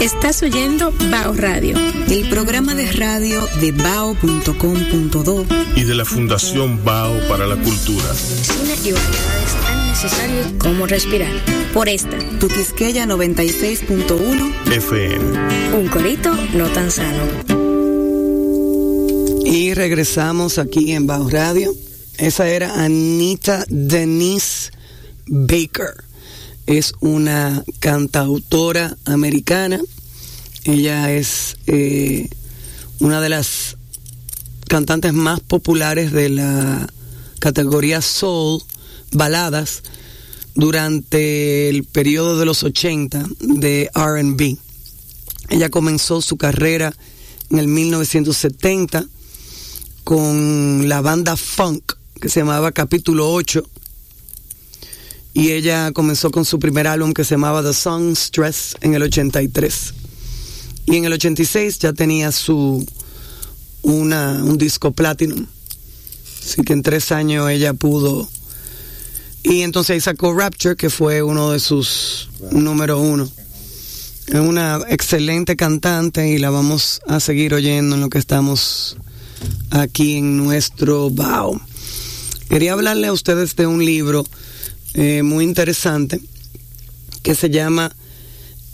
Estás oyendo Bao Radio, el programa de radio de bao.com.do y de la Fundación Bao para la Cultura. Cine y variedades tan necesarios como respirar. Por esta, tu Quisqueya 96.1 FM. Un corito no tan sano. Y regresamos aquí en Bao Radio. Esa era Anita Denise Baker es una cantautora americana. Ella es eh, una de las cantantes más populares de la categoría soul, baladas, durante el periodo de los 80 de RB. Ella comenzó su carrera en el 1970 con la banda funk que se llamaba Capítulo 8 y ella comenzó con su primer álbum que se llamaba The Song Stress en el 83. Y en el 86 ya tenía su una, un disco platinum. Así que en tres años ella pudo. Y entonces ahí sacó Rapture, que fue uno de sus número uno. Es una excelente cantante y la vamos a seguir oyendo en lo que estamos aquí en nuestro BAO. Quería hablarle a ustedes de un libro eh, muy interesante que se llama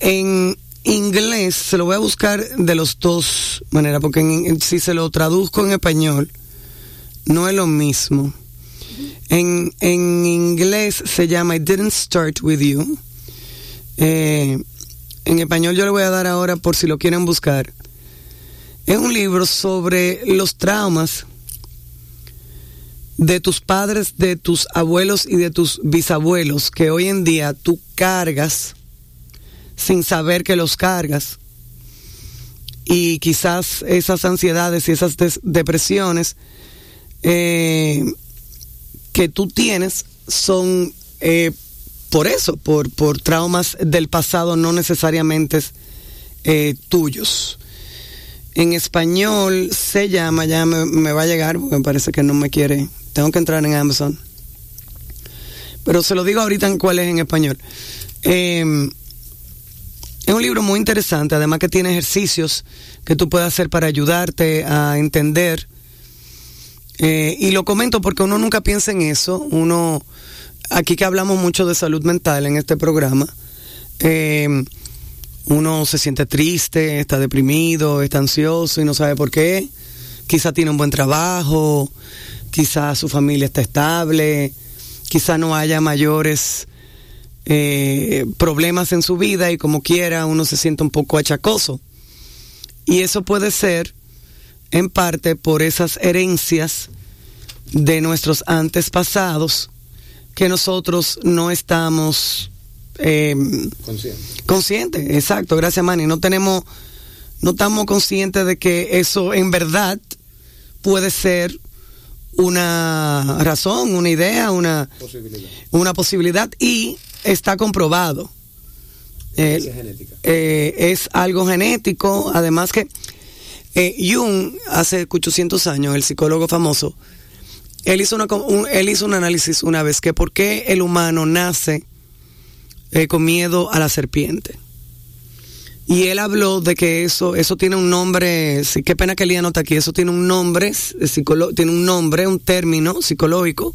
en inglés, se lo voy a buscar de los dos maneras, porque si se lo traduzco en español, no es lo mismo. En, en inglés se llama I Didn't Start With You. Eh, en español yo le voy a dar ahora por si lo quieren buscar. Es un libro sobre los traumas de tus padres, de tus abuelos y de tus bisabuelos que hoy en día tú cargas sin saber que los cargas. Y quizás esas ansiedades y esas depresiones eh, que tú tienes son eh, por eso, por, por traumas del pasado no necesariamente eh, tuyos. En español se llama, ya me, me, va a llegar porque me parece que no me quiere tengo que entrar en Amazon. Pero se lo digo ahorita en cuál es en español. Em, es un libro muy interesante, además que tiene ejercicios que tú puedes hacer para ayudarte a entender. Eh, y lo comento porque uno nunca piensa en eso. Uno, aquí que hablamos mucho de salud mental en este programa, em, uno se siente triste, está deprimido, está ansioso y no sabe por qué. Quizá tiene un buen trabajo, quizás su familia está estable, quizá no haya mayores eh, problemas en su vida y como quiera uno se siente un poco achacoso. Y eso puede ser en parte por esas herencias de nuestros antes pasados que nosotros no estamos eh, conscientes. exacto, gracias Manny. No tenemos, no estamos conscientes de que eso en verdad puede ser una razón, una idea, una posibilidad, una posibilidad y está comprobado. Eh, eh, es algo genético, además que eh, Jung, hace 800 años, el psicólogo famoso, él hizo, una, un, él hizo un análisis una vez que por qué el humano nace con miedo a la serpiente. Y él habló de que eso, eso tiene un nombre, sí, qué pena que Lía nota aquí, eso tiene un nombre, tiene un nombre, un término psicológico,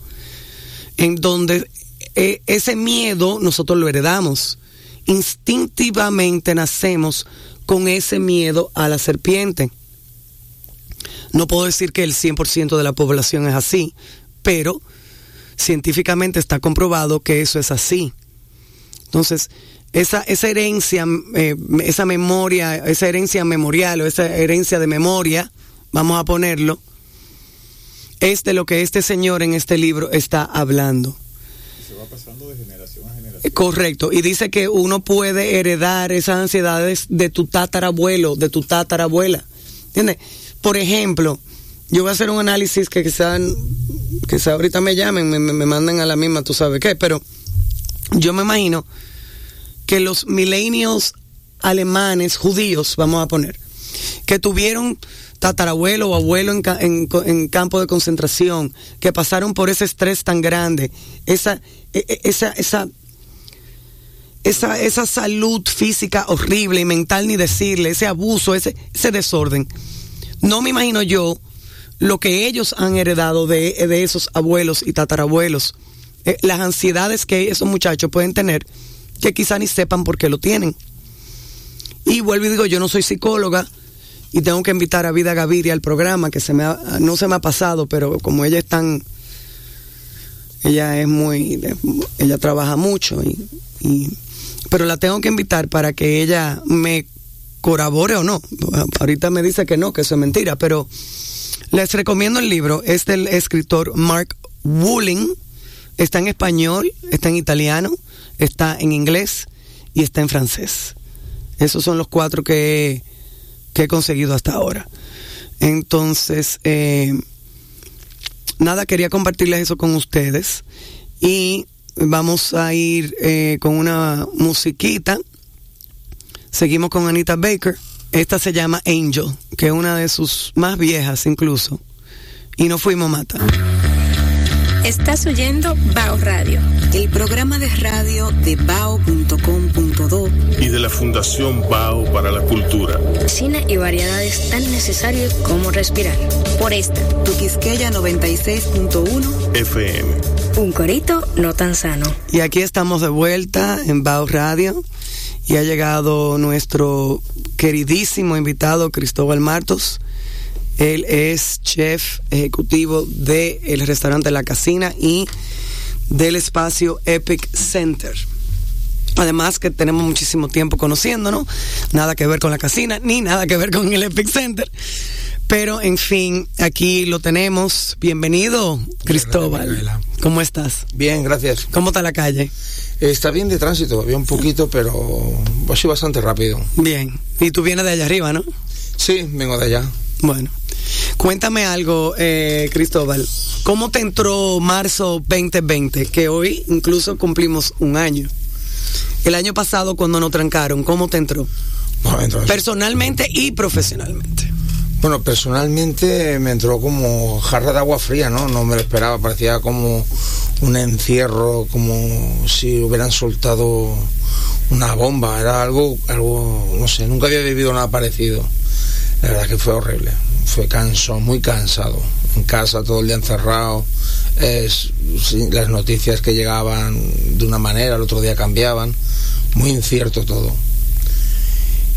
en donde eh, ese miedo nosotros lo heredamos. Instintivamente nacemos con ese miedo a la serpiente. No puedo decir que el 100% de la población es así, pero científicamente está comprobado que eso es así. Entonces, esa, esa herencia, eh, esa memoria, esa herencia memorial o esa herencia de memoria, vamos a ponerlo, es de lo que este señor en este libro está hablando. Se va pasando de generación a generación. Correcto, y dice que uno puede heredar esas ansiedades de tu tatarabuelo, de tu tatarabuela. ¿Entiendes? Por ejemplo, yo voy a hacer un análisis que quizás quizá ahorita me llamen, me, me manden a la misma, tú sabes qué, pero yo me imagino que los millennials alemanes, judíos, vamos a poner, que tuvieron tatarabuelo o abuelo en, campo de concentración, que pasaron por ese estrés tan grande, esa, e, e, esa, esa, esa, esa salud física horrible y mental ni decirle, ese abuso, ese, ese desorden. No me imagino yo lo que ellos han heredado de, de esos abuelos y tatarabuelos, eh, las ansiedades que esos muchachos pueden tener, que quizá ni sepan por qué lo tienen. Y vuelvo y digo, yo no soy psicóloga y tengo que invitar a Vida Gaviria al programa, que se me no se me ha pasado, pero como ella es tan, ella es muy, ella trabaja mucho y pero la tengo que invitar para que ella me corabore o no. Ahorita me dice que no, que eso es mentira, pero les recomiendo el libro. Es del escritor Mark Wooling. Está en español, está en italiano, está en inglés y está en francés. Esos son los cuatro que, que he conseguido hasta ahora. Entonces, eh, nada, quería compartirles eso con ustedes. Y Vamos a ir eh, con una musiquita. Seguimos con Anita Baker. Esta se llama Angel, que es una de sus más viejas incluso. Y no fuimos mata. Estás oyendo Bao Radio, el programa de radio de bao.com.do y de la Fundación Bao para la Cultura. Cine y variedades tan necesarios como respirar. Por esta, tu Quisqueya 96.1 FM. Un corito no tan sano. Y aquí estamos de vuelta en Bao Radio y ha llegado nuestro queridísimo invitado Cristóbal Martos él es chef ejecutivo del el restaurante La Casina y del espacio Epic Center. Además que tenemos muchísimo tiempo conociéndonos, nada que ver con la casina, ni nada que ver con el Epic Center. Pero en fin, aquí lo tenemos. Bienvenido, Cristóbal. ¿Cómo estás? Bien, gracias. ¿Cómo está la calle? Está bien de tránsito, había un poquito, pero así bastante rápido. Bien. Y tú vienes de allá arriba, ¿no? Sí, vengo de allá. Bueno, cuéntame algo, eh, Cristóbal. ¿Cómo te entró marzo 2020? Que hoy incluso cumplimos un año. El año pasado cuando nos trancaron, ¿cómo te entró? Personalmente y profesionalmente. Bueno, personalmente me entró como jarra de agua fría, ¿no? No me lo esperaba, parecía como un encierro, como si hubieran soltado una bomba, era algo, algo, no sé, nunca había vivido nada parecido. La verdad que fue horrible, fue cansado, muy cansado. En casa todo el día encerrado, es, las noticias que llegaban de una manera, el otro día cambiaban, muy incierto todo.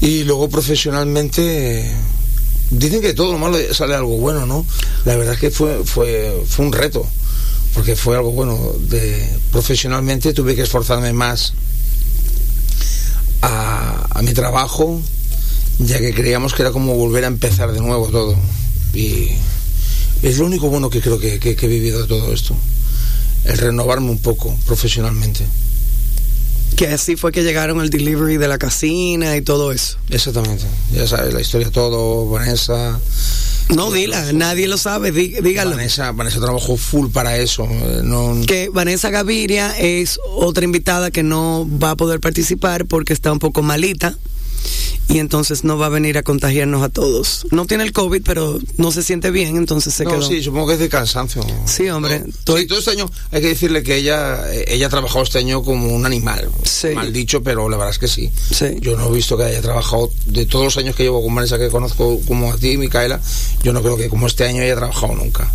Y luego profesionalmente dicen que todo lo malo sale algo bueno, ¿no? La verdad es que fue, fue, fue un reto, porque fue algo bueno. De, profesionalmente tuve que esforzarme más a mi trabajo, ya que creíamos que era como volver a empezar de nuevo todo. Y es lo único bueno que creo que, he vivido de todo esto, el renovarme un poco profesionalmente. Que así fue que llegaron el delivery de la casina y todo eso. Exactamente, ya sabes la historia todo, Vanessa. No, dila, nadie lo sabe, dígalo. Vanessa, Vanessa trabajó full para eso. Eh, que Vanessa Gaviria es otra invitada que no va a poder participar porque está un poco malita y entonces no va a venir a contagiarnos a todos. No tiene el COVID, pero no se siente bien, entonces se no, Sí, supongo que es de cansancio. Sí, hombre. todo este año hay que decirle que ella ella ha trabajado este año como un animal. Mal dicho, pero la verdad es que sí. sí. Yo no he visto que haya trabajado, de todos los años que llevo con Vanessa, que conozco como a ti, Micaela, yo no creo que como este año haya trabajado nunca.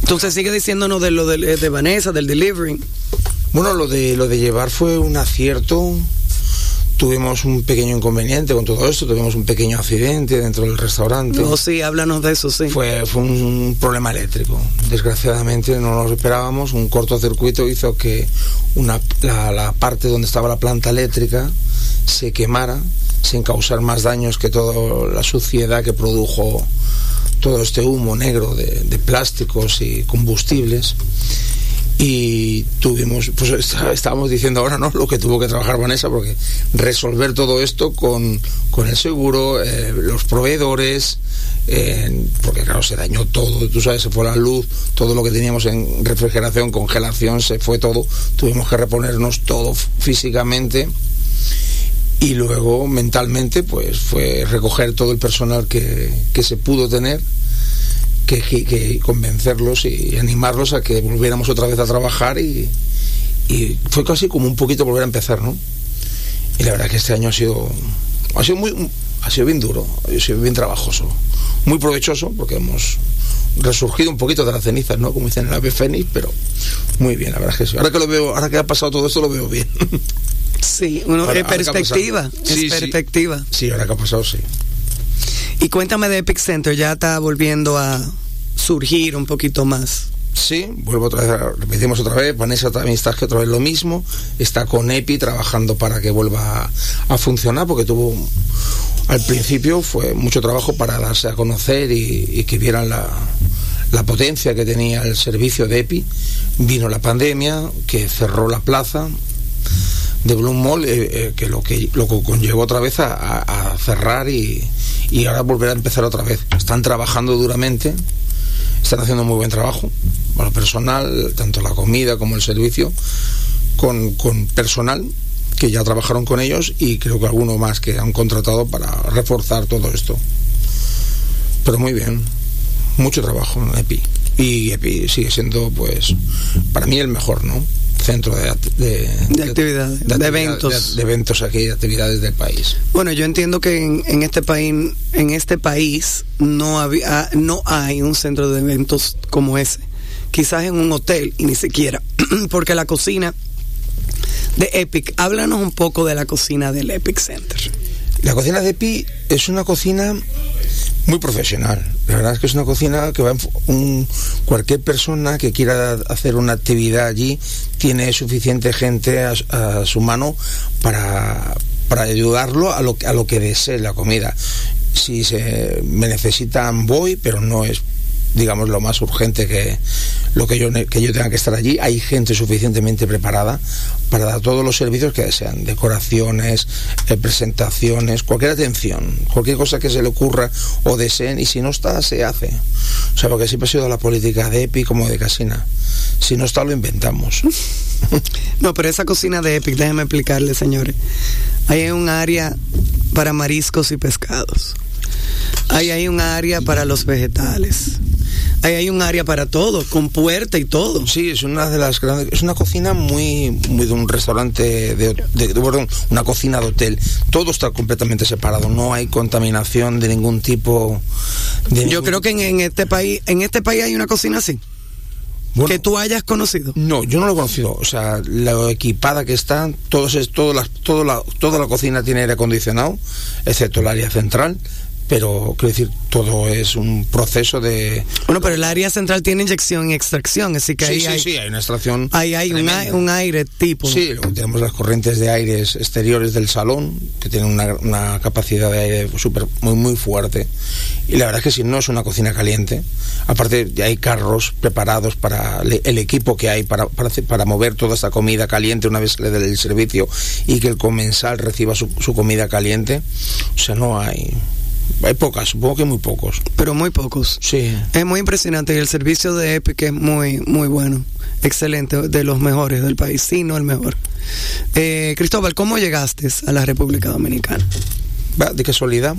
Entonces sigue diciéndonos de lo de, de Vanessa, del delivery. Bueno, lo de, lo de llevar fue un acierto tuvimos un pequeño inconveniente con todo esto, tuvimos un pequeño accidente dentro del restaurante. No, sí, háblanos de eso, sí. Fue, fue un, problema eléctrico. Desgraciadamente no lo esperábamos, un cortocircuito hizo que una, la, parte donde estaba la planta eléctrica se quemara sin causar más daños que toda la suciedad que produjo todo este humo negro de, de plásticos y combustibles y tuvimos, pues estábamos diciendo ahora, ¿no? Lo que tuvo que trabajar Vanessa, porque resolver todo esto con, con el seguro, eh, los proveedores, porque claro, se dañó todo, tú sabes, se fue la luz, todo lo que teníamos en refrigeración, congelación, se fue todo, tuvimos que reponernos todo físicamente. Y luego mentalmente, pues fue recoger todo el personal que, que se pudo tener que, convencerlos y animarlos a que volviéramos otra vez a trabajar y, y fue casi como un poquito volver a empezar, ¿no? Y la verdad que este año ha sido, ha sido muy, ha sido bien duro, ha sido bien trabajoso, muy provechoso porque hemos resurgido un poquito de las cenizas, ¿no? Como dicen en la ave fénix, pero muy bien, la verdad es que sí. Ahora que lo veo, ahora que ha pasado todo esto lo veo bien. Sí, uno Ahora- es ahora que perspectiva, es Sí, sí. perspectiva. Sí, ahora que ha pasado, sí. Y cuéntame de Epic Center, ya está volviendo a surgir un poquito más. Sí, vuelvo otra vez, repetimos otra vez, Vanessa también está que otra vez lo mismo, está con EPI trabajando para que vuelva a, a funcionar, porque tuvo, al principio fue mucho trabajo para darse a conocer y, y que vieran la, la potencia que tenía el servicio de EPI. Vino la pandemia, que cerró la plaza de Blue Mall, eh, eh, que lo que lo que conllevó otra vez a, cerrar y, y ahora volver a empezar otra vez. Están trabajando duramente, están haciendo muy buen trabajo, bueno, personal, tanto la comida como el servicio, con, con personal que ya trabajaron con ellos y creo que alguno más que han contratado para reforzar todo esto. Pero muy bien, mucho trabajo en EPI. Y EPI sigue siendo, pues, para mí el mejor, ¿no? Centro de, de, De actividades, de actividad- eventos. De, de eventos aquí, de actividades del país. Bueno, yo entiendo que en, en este país, en este país no había, no hay un centro de eventos como ese. Quizás en un hotel y ni siquiera, porque la cocina de Epic. Háblanos un poco de la cocina del Epic Center. La cocina de Pi es una cocina muy profesional. La verdad es que es una cocina que va un, cualquier persona que quiera hacer una actividad allí tiene suficiente gente a, a su mano para, para ayudarlo a lo, a lo que desee la comida. Si se me necesitan voy, pero no es digamos lo más urgente que lo que yo que yo tenga que estar allí hay gente suficientemente preparada para dar todos los servicios que desean decoraciones eh, presentaciones cualquier atención cualquier cosa que se le ocurra o deseen y si no está se hace o sea porque siempre ha sido la política de Epi como de Casina si no está lo inventamos No, pero esa cocina de Epic, déjenme explicarle, señores. Hay un área para mariscos y pescados. Ahí hay un área para los vegetales. Ahí hay un área para todo, con puerta y todo. Sí, es una de las grandes, es una cocina muy, muy de un restaurante, de, de- de- perdón, una cocina de hotel. Todo está completamente separado, no hay contaminación de ningún tipo. De Yo ningún- creo que en, en este país, en este país hay una cocina así, Bueno, que tú hayas conocido. No, yo no lo he conocido. O sea, lo equipada que está, todos es, todo las, todo la, toda la cocina tiene aire acondicionado, excepto el área central. Pero, quiero decir, todo es un proceso de. Bueno, pero el área central tiene inyección y extracción, así que Sí, ahí sí, hay, sí, hay una extracción. ahí hay un, un aire tipo. Sí, luego tenemos las corrientes de aires exteriores del salón, que tienen una, una capacidad de aire super, muy, muy fuerte. Y la verdad es que si no es una cocina caliente, aparte ya hay carros preparados para el equipo que hay para, para, hacer- para mover toda esta comida caliente una vez le dé el servicio y que el comensal reciba su, su comida caliente. O sea, no hay... Hay pocas, supongo que muy pocos. Pero muy pocos. Sí. Es muy impresionante y el servicio de Epic es muy, muy bueno. Excelente, de los mejores del país, sí, no el mejor. Eh, Cristóbal, ¿cómo llegaste a la República Dominicana? De casualidad.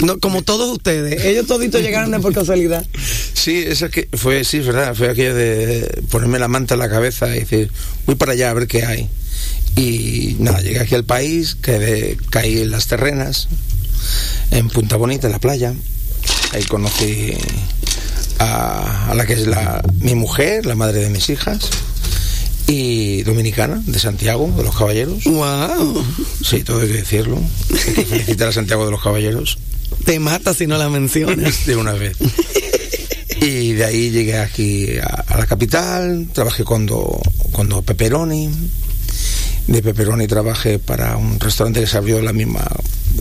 No, como todos ustedes, ellos toditos llegaron de por casualidad. Sí, esa que fue, sí, es verdad, fue aquello de ponerme la manta en la cabeza y decir, voy para allá a ver qué hay. Y nada, llegué aquí al país, quedé, caí en las terrenas, en Punta Bonita, en la playa. Ahí conocí a, a la que es la, mi mujer, la madre de mis hijas, y dominicana, de Santiago, de los Caballeros. ¡Wow! Sí, todo hay que decirlo. Hay que felicitar a Santiago de los Caballeros. Te mata si no la mencionas. de una vez. Y de ahí llegué aquí a, a la capital, trabajé cuando, cuando Pepperoni. De Pepperoni trabajé para un restaurante que se abrió de la misma,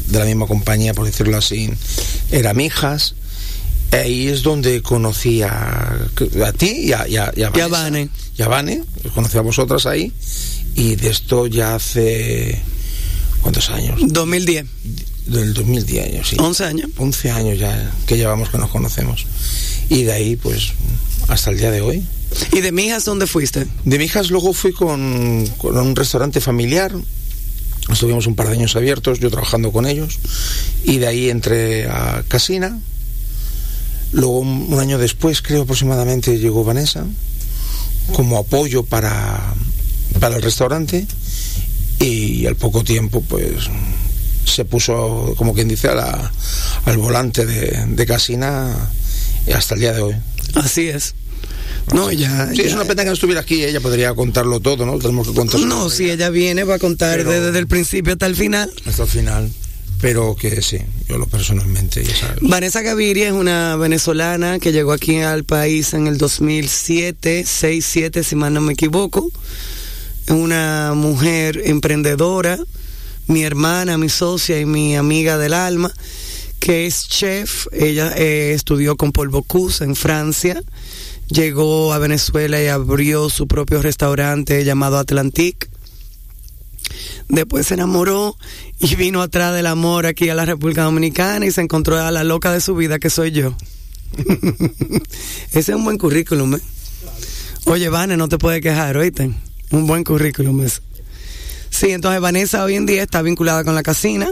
de la misma compañía, por decirlo así, era Mijas. Ahí es donde conocí a, a ti y a, y a, y a Y a Vanessa. Vane. Y a Vane, conocí a vosotras ahí. Y de esto ya hace... ¿Cuántos años? 2010, Del 2010 años, sí. 11 años. 11 años ya que llevamos que nos conocemos. Y de ahí, pues, hasta el día de hoy. ¿Y de Mijas dónde fuiste? De mi hijas luego fui con, con un restaurante familiar. Estuvimos un par de años abiertos, yo trabajando con ellos. Y de ahí entré a Casina. Luego, un, un año después, creo aproximadamente, llegó Vanessa como apoyo para, para el restaurante y al poco tiempo pues se puso, como quien dice, a la- al volante de, de Casina hasta el día de hoy. Así es. No. Sí, ya- es una pena que no estuviera aquí, ella podría contarlo todo, ¿no? Tenemos que contar No, si ella viene va a contar Pero- desde el principio hasta el final. hasta el final, pero que sí, yo lo personalmente, ya sabes. Vanessa Gaviria es una venezolana que llegó aquí al país en el 2007, 6, 7, si mal no me equivoco. Es una mujer emprendedora, mi hermana, mi socia y mi amiga del alma, que es chef. Ella eh, estudió con Paul Bocuse en Francia. Llegó a Venezuela y abrió su propio restaurante llamado Atlantique. Después se enamoró y vino atrás del amor aquí a la República Dominicana y se encontró a la loca de su vida que soy yo. Ese es un buen currículum, ¿eh? Oye, Vane, no te puedes quejar, oíste. Un buen currículum ese. Sí, entonces Vanessa hoy en día está vinculada con la casina,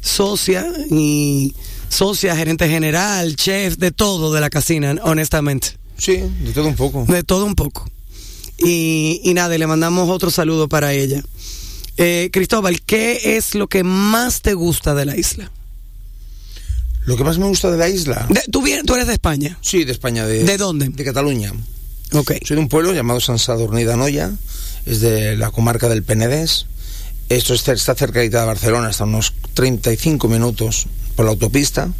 socia y socia, gerente general, chef, de todo de la casina, honestamente. Sí, de todo un poco. De todo un poco. Y, y nada, le mandamos otro saludo para ella. Eh, Cristóbal, ¿qué es lo que más te gusta de la isla? Lo que más me gusta de la isla, De- ¿tú, vienes- tú eres de España. sí, de España, de, ¿De dónde? De Cataluña. Ok. Soy de un pueblo llamado San Sadurní de Anoia, es de la comarca del Penedés. Esto está cerca de Barcelona, está a unos 35 minutos por la autopista.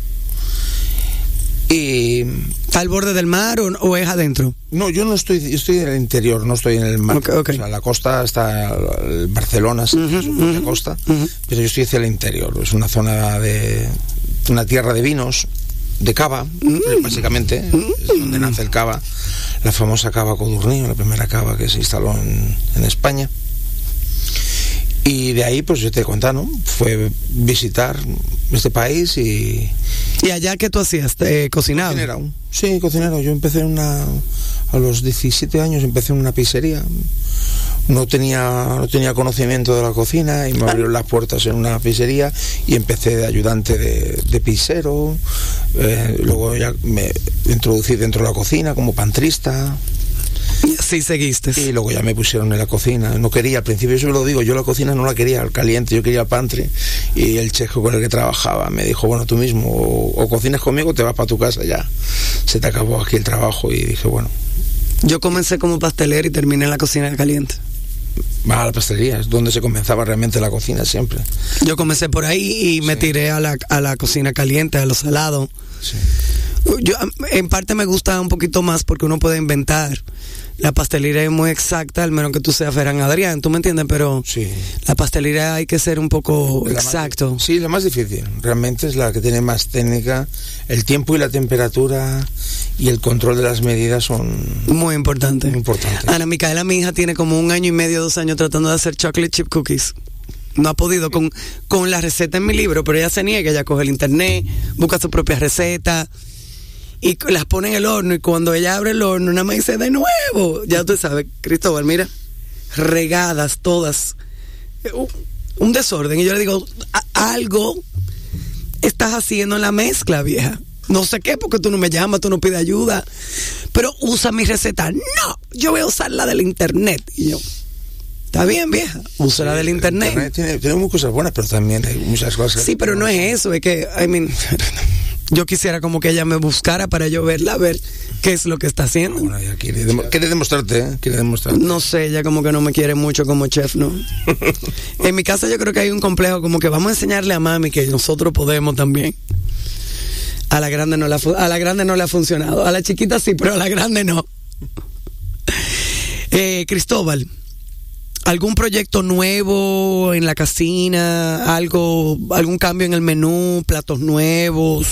Y ¿Está al borde del mar o, o es adentro? no, yo no estoy, yo estoy en el interior, no estoy en el mar. O sea, la costa está, el Barcelona es ujú, costa, pero yo estoy hacia el interior. Es una zona de, una tierra de vinos, de cava, Mm. básicamente, es donde nace el cava, la famosa cava Codurnillo, la primera cava que se instaló en, en España. Y de ahí, pues yo te contado, ¿no? Fue visitar este país y, ¿Y allá qué tú hacías? Eh, ¿Cocinaba? Cocinero. Sí, cocinero. Yo empecé en una. A los 17 años empecé en una pizzería. No tenía, no tenía conocimiento de la cocina y me abrieron las puertas en una pizzería y empecé de ayudante de, de pizzero. Eh, luego ya me introducí dentro de la cocina como pantrista Y así seguiste. y luego ya me pusieron en la cocina. No quería, al principio yo lo digo, yo la cocina no la quería al caliente, yo quería el pantry y el checo con el que trabajaba me dijo, bueno, tú mismo o, o cocinas conmigo o te vas para tu casa ya. Se te acabó aquí el trabajo y dije, bueno, Yo comencé como pastelero y terminé en la cocina caliente. va a la pastelería, es donde se comenzaba realmente la cocina siempre. Yo comencé por ahí y me Sí. tiré a la, a la cocina caliente, a lo salado. Sí. Yo, en parte me gusta un poquito más porque uno puede inventar. La pastelería es muy exacta, al menos que tú seas Ferran Adrián, ¿tú me entiendes? Pero Sí. la pastelería hay que ser un poco La más- exacto. sí, la más difícil. Realmente es la que tiene más técnica. El tiempo y la temperatura y el control de las medidas son Muy importante. muy importantes. Ana Micaela, mi hija, tiene como un año y medio, dos años tratando de hacer chocolate chip cookies. No ha podido con, con la receta en mi libro, pero ella se niega, ella coge el internet, busca su propia receta y las pone en el horno y cuando ella abre el horno, nada más dice de nuevo. Ya tú sabes, Cristóbal, mira, regadas todas. Eh, un- desorden. Y yo le digo, "A- algo estás haciendo en la mezcla, vieja. No sé qué, porque tú no me llamas, tú no pides ayuda. Pero usa mi receta. No, yo voy a usar la del internet. Y yo, está bien, vieja, usa la del internet. Tiene, tiene muchas cosas buenas, pero también hay muchas cosas. Sí, pero no es eso, es que, I mean, yo quisiera como que ella me buscara para yo verla, a ver qué es lo que está haciendo. Bueno, ella quiere, demo- quiere demostrarte, ¿eh? Quiere demostrarte. No sé, ella como que no me quiere mucho como chef, ¿no? en mi casa yo creo que hay un complejo como que vamos a enseñarle a mami que nosotros podemos también. A la grande no le ha, fu- a la grande no le ha funcionado. A la chiquita sí, pero a la grande no. Eh, Cristóbal, ¿algún proyecto nuevo en la casina? ¿Algo, algún cambio en el menú? ¿Platos nuevos?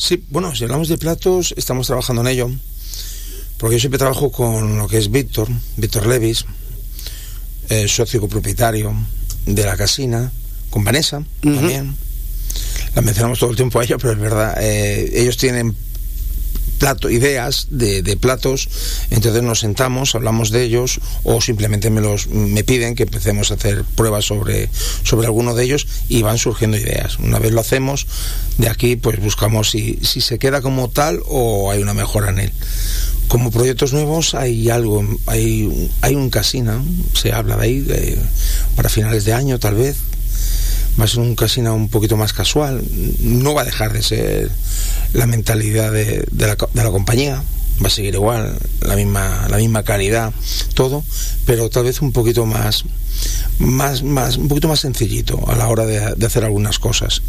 Sí, bueno, si hablamos de platos, estamos trabajando en ello. Porque yo siempre trabajo con lo que es Víctor, Víctor Levis, eh, socio copropietario de la casina, con Vanessa también. La mencionamos todo el tiempo a ella, pero es verdad. eh, ellos tienen plato, ideas de, de platos, entonces nos sentamos, hablamos de ellos o simplemente me los me piden que empecemos a hacer pruebas sobre, sobre alguno de ellos y van surgiendo ideas. Una vez lo hacemos, de aquí pues buscamos si, si se queda como tal o hay una mejora en él. Como proyectos nuevos hay algo, hay, hay un casino, se habla de ahí, para finales de año tal vez. Va a ser un casino un poquito más casual. No va a dejar de ser la mentalidad de, de la, de la compañía. Va a seguir igual, la misma, la misma calidad, todo, pero tal vez un poquito más, más, más, un poquito más sencillito a la hora de, de hacer algunas cosas,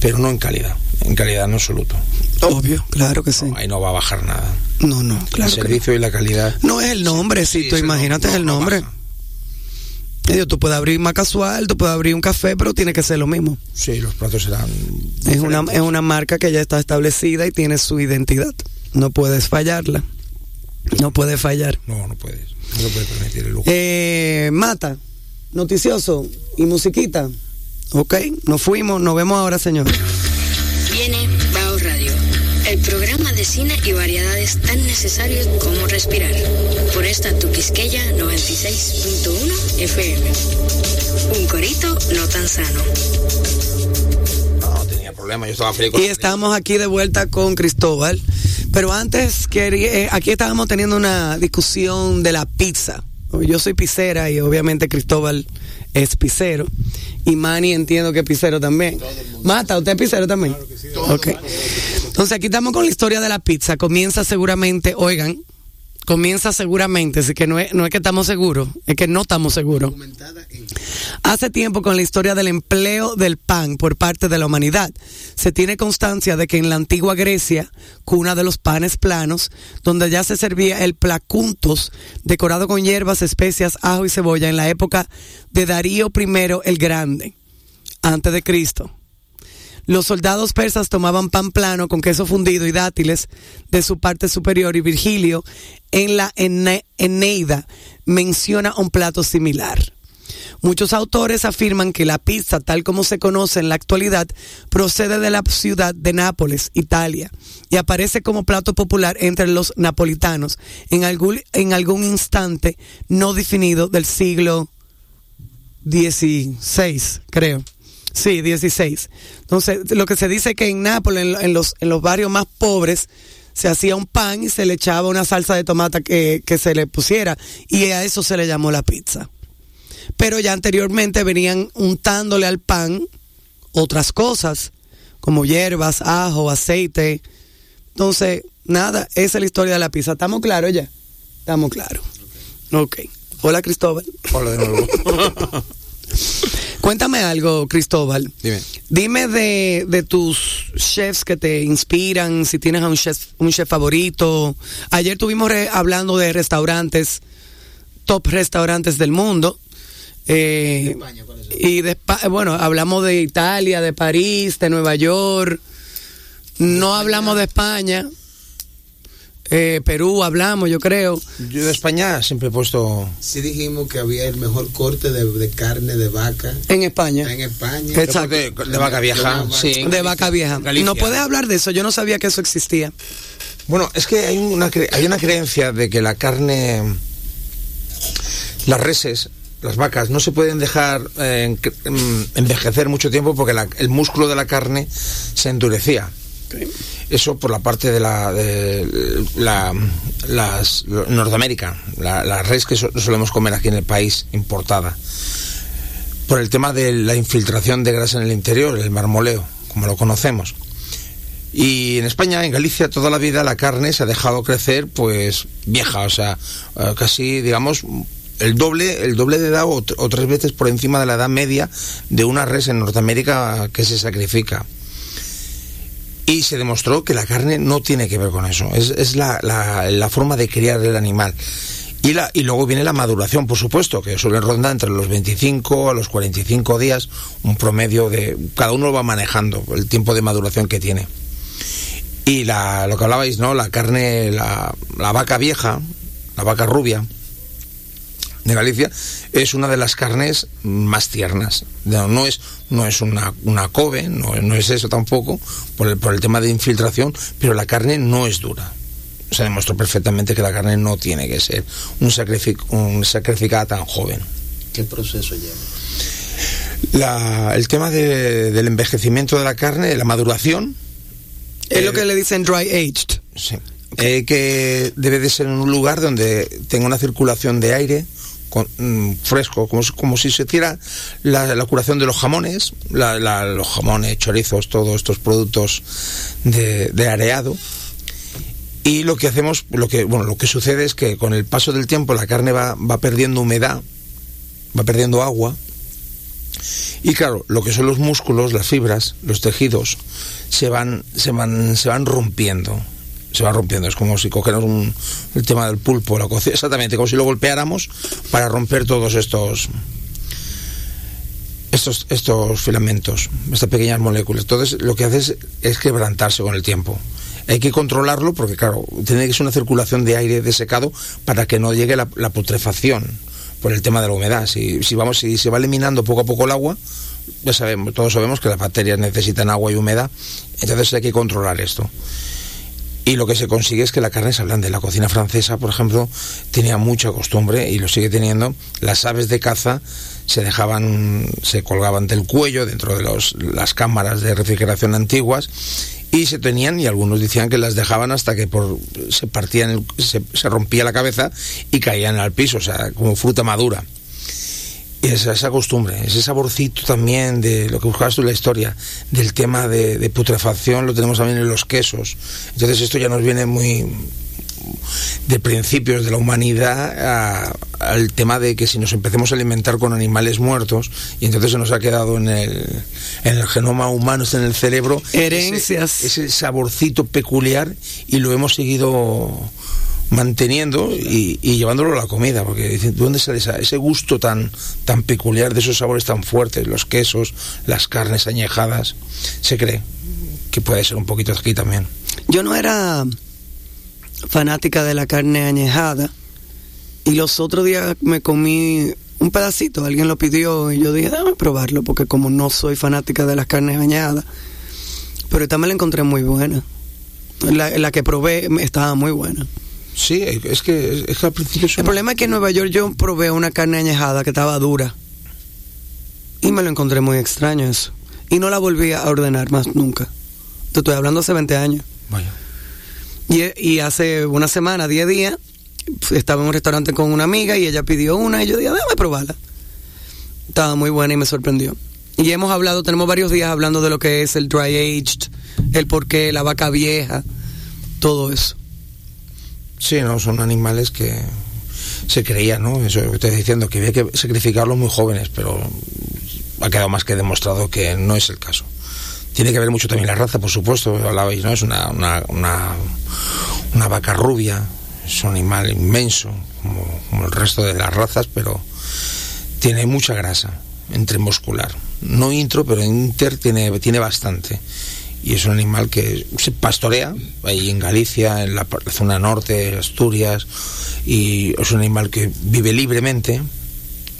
pero no en calidad, en calidad en absoluto. Obvio, claro que sí. No, ahí no va a bajar nada. No, no, claro el que no. servicio y la calidad. No es el nombre, Sí, si tú no- imagínate el no nombre. baja. Tú puedes abrir más casual, tú puedes abrir un café, pero tiene que ser lo mismo. Sí, los platos serán. Es una, es una marca que ya está establecida y tiene su identidad. No puedes fallarla. No puedes fallar. No, no puedes. No puedes permitir el lujo. Eh, Mata, noticioso y musiquita. Ok, nos fuimos, nos vemos ahora, señor. Viene Bao Radio, el programa de cine y variedades tan necesarios como respirar. Por esta tu Quisqueya 96.1 FM. Un corito no tan sano. No, tenía problema. Yo estaba feliz con Y estamos aquí de vuelta con Cristóbal. Pero antes, quería, eh, aquí estábamos teniendo una discusión de la pizza. Yo soy pizzera y obviamente Cristóbal es pizzero. Y Manny entiendo que es pizzero también. Mata, ¿usted es pizzero también? Ok. Entonces aquí estamos con la historia de la pizza. Comienza seguramente, oigan, comienza seguramente, así que no es, no es que estamos seguros, es que no estamos seguros. Hace tiempo con la historia del empleo del pan por parte de la humanidad. Se tiene constancia de que en la antigua Grecia, cuna de los panes planos, donde ya se servía el placuntos, decorado con hierbas, especias, ajo y cebolla, en la época de Darío I el Grande, antes de Cristo. Los soldados persas tomaban pan plano con queso fundido y dátiles de su parte superior y Virgilio en la Ene- Eneida menciona un plato similar. Muchos autores afirman que la pizza, tal como se conoce en la actualidad, procede de la ciudad de Nápoles, Italia, y aparece como plato popular entre los napolitanos en algún, en algún instante no definido del siglo 16, creo. Sí, 16. Entonces, lo que se dice que en Nápoles, en, lo- en los, en los barrios más pobres, se hacía un pan y se le echaba una salsa de tomate que, que se le pusiera. Y a eso se le llamó la pizza. Pero ya anteriormente venían untándole al pan otras cosas, como hierbas, ajo, aceite. Entonces, nada, esa es la historia de la pizza. ¿Estamos claros ya? Estamos claros. Ok. Hola, Cristóbal. Hola de nuevo. Cuéntame algo, Cristóbal. Dime. Dime de, de tus chefs que te inspiran, si tienes a un chef, un chef favorito. Ayer estuvimos re- hablando de restaurantes, top restaurantes del mundo. Eh, y de bueno, hablamos de Italia, de París, de Nueva York. No hablamos de España. Eh, Perú hablamos, yo creo. Yo de España siempre he puesto. Sí dijimos que había el mejor corte de, de carne de vaca En España. en España. Exacto. De, de vaca vieja. Sí. De vaca vieja. Galicia. ¿No puedes hablar de eso? Yo no sabía que eso existía. Bueno, es que hay una, cre- hay una creencia de que la carne, las reses, las vacas, no se pueden dejar eh, en- em, envejecer mucho tiempo porque la- el músculo de la carne se endurecía. Eso por la parte de la, de la las, Norteamérica, la, res que so- solemos comer aquí en el país importada. Por el tema de la infiltración de grasa en el interior, el marmoleo, como lo conocemos. Y en España, en Galicia, toda la vida la carne se ha dejado crecer, pues vieja, o sea, eh, casi, digamos, el doble, el doble de edad o, o tres veces por encima de la edad media de una res en Norteamérica que se sacrifica. Y se demostró que la carne no tiene que ver con eso, es, es la, la- la forma de criar el animal. Y, la, y luego viene la maduración, por supuesto, que suele rondar entre los 25 a los 45 días, un promedio de... Cada uno va manejando, el tiempo de maduración que tiene. Y la, lo que hablabais, ¿no? La carne, la, la vaca vieja, la vaca rubia de Galicia, es una de las carnes más tiernas. No, es, no es una, una Kobe, no, no es eso tampoco, por el, por el tema de infiltración, pero la carne no es dura. Se demostró perfectamente que la carne no tiene que ser un, sacrific, un sacrificada tan joven. ¿Qué proceso lleva? La- el tema de- del envejecimiento de la carne, de la maduración, Es Eh, lo que le dicen dry aged. sí. Eh, que debe de ser en un lugar donde tenga una circulación de aire con- mm, fresco, como, como si se hiciera la, la curación de los jamones, la- la- los jamones, chorizos, todos estos productos de, de areado. Y lo que hacemos, lo que, bueno, lo que sucede es que con el paso del tiempo la carne va, va perdiendo humedad, va perdiendo agua. Y claro, lo que son los músculos, las fibras, los tejidos, se van, se van, se van rompiendo. Se van rompiendo. Es como si cogéramos un, el tema del pulpo, la cocina, exactamente, como si lo golpeáramos para romper todos estos estos, estos filamentos, estas pequeñas moléculas. Entonces, lo que hace es, quebrantarse con el tiempo. Hay que controlarlo porque, claro, tiene que ser una circulación de aire desecado para que no llegue la, la putrefacción por el tema de la humedad. Si, si, vamos, si se va eliminando poco a poco el agua, ya sabemos, todos sabemos que las bacterias necesitan agua y humedad, entonces hay que controlar esto. Y lo que se consigue es que la carne se ablande. La cocina francesa, por ejemplo, tenía mucha costumbre y lo sigue teniendo. Las aves de caza se dejaban, se colgaban del cuello dentro de las cámaras de refrigeración antiguas y se tenían y algunos decían que las dejaban hasta que por, se partían, se, se rompía la cabeza y caían al piso, o sea, como fruta madura. Esa, esa costumbre, ese saborcito también de lo que buscabas tú en la historia, del tema de, de putrefacción, lo tenemos también en los quesos. Entonces esto ya nos viene muy de principios de la humanidad a- al tema de que si nos empecemos a alimentar con animales muertos y entonces se nos ha quedado en el, en el genoma humano, en el cerebro, Herencias. ese, ese saborcito peculiar y lo hemos seguido manteniendo y, llevándolo a la comida, porque dicen, ¿de dónde sale esa- ese gusto tan, tan peculiar de esos sabores tan fuertes, los quesos, las carnes añejadas? Se cree que puede ser un poquito aquí también. Yo no era fanática de la carne añejada y los otros días me comí un pedacito, alguien lo pidió y yo dije, déjame probarlo porque como no soy fanática de las carnes añejadas, pero esta me la encontré muy buena. La, la que probé estaba muy buena. Sí, es que, es que al principio... El problema es que en Nueva York yo probé una carne añejada que estaba dura y me lo encontré muy extraño eso. Y no la volví a ordenar más nunca. Te estoy hablando hace 20 años. Vaya. Y, y hace una semana, 10 días, estaba en un restaurante con una amiga y ella pidió una y yo dije, déjame probarla. Estaba muy buena y me sorprendió. Y hemos hablado, tenemos varios días hablando de lo que es el dry aged, el porqué, la vaca vieja, todo eso. Sí, no, son animales que se creía, ¿no? Eso estoy diciendo, que había que sacrificarlos muy jóvenes, pero ha quedado más que demostrado que no es el caso. Tiene que ver mucho también la raza, por supuesto, hablabais, ¿no? Es una, una, una, vaca rubia, es un animal inmenso, como, el resto de las razas, pero tiene mucha grasa intermuscular. No intro, pero inter tiene, tiene bastante. Y es un animal que se pastorea ahí en Galicia, en la, la zona norte, Asturias, y es un animal que vive libremente,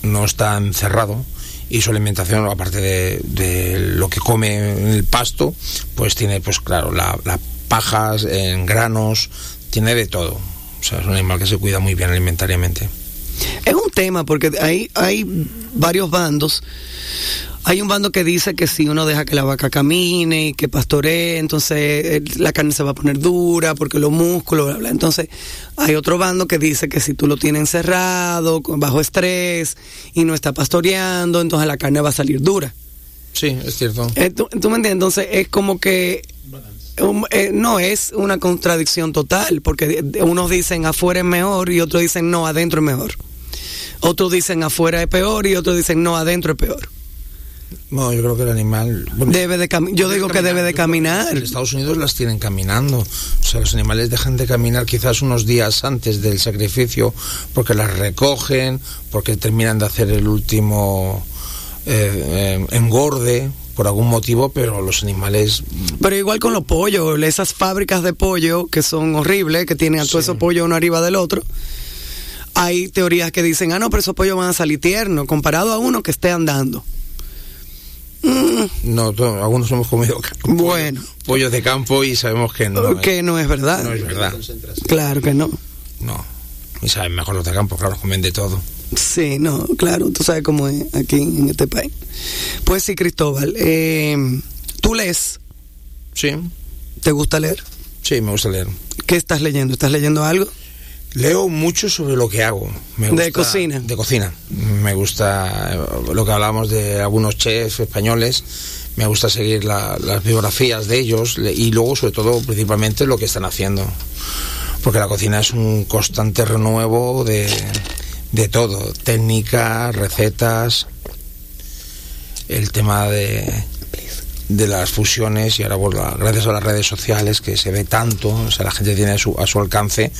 no está encerrado, y su alimentación, aparte de, lo que come en el pasto, pues tiene, pues claro, la- las pajas en granos, tiene de todo. O sea, es un animal que se cuida muy bien alimentariamente. Es un tema porque hay, hay varios bandos. Hay un bando que dice que si uno deja que la vaca camine y que pastoree, entonces eh, la carne se va a poner dura porque los músculos, bla, bla. Entonces hay otro bando que dice que si tú lo tienes encerrado, bajo estrés y no está pastoreando, entonces la carne va a salir dura. Sí, es cierto. Eh, ¿tú, tú me entiendes? Entonces es como que um, eh, no es una contradicción total, porque unos dicen afuera es mejor y otros dicen no, adentro es mejor. Otros dicen afuera es peor y otros dicen no, adentro es peor. No, yo creo que el animal... bueno, Debe de yo digo que debe de caminar. En Estados Unidos las tienen caminando. O sea, los animales dejan de caminar quizás unos días antes del sacrificio porque las recogen, porque terminan de hacer el último eh, eh, engorde por algún motivo, pero los animales... Pero igual con los pollos, esas fábricas de pollo que son horribles, que tienen a todos Sí. esos pollos uno arriba del otro. Hay teorías que dicen, ah, no, pero esos pollos van a salir tiernos comparado a uno que esté andando. Mm, No, algunos hemos comido Bueno. pollo de campo y sabemos que no, que es, no es verdad. no es verdad. Claro que no. No. Y saben mejor los de campo, claro, comen de todo. Sí, no, claro, tú sabes cómo es aquí en este país. Pues sí, Cristóbal, eh, ¿tú lees? Sí, ¿Te gusta leer? Sí, me gusta leer. ¿Qué estás leyendo? ¿Estás leyendo algo? Leo mucho sobre lo que hago. Me ¿De gusta- cocina? De cocina. Me gusta eh, lo que hablamos de algunos chefs españoles. Me gusta seguir la- las biografías de ellos y luego, sobre todo, principalmente lo que están haciendo. Porque la cocina es un constante renuevo de, de todo. Técnicas, recetas, el tema de, de las fusiones y ahora pues, la- gracias a las redes sociales que se ve tanto, o sea, la gente tiene a su, a su alcance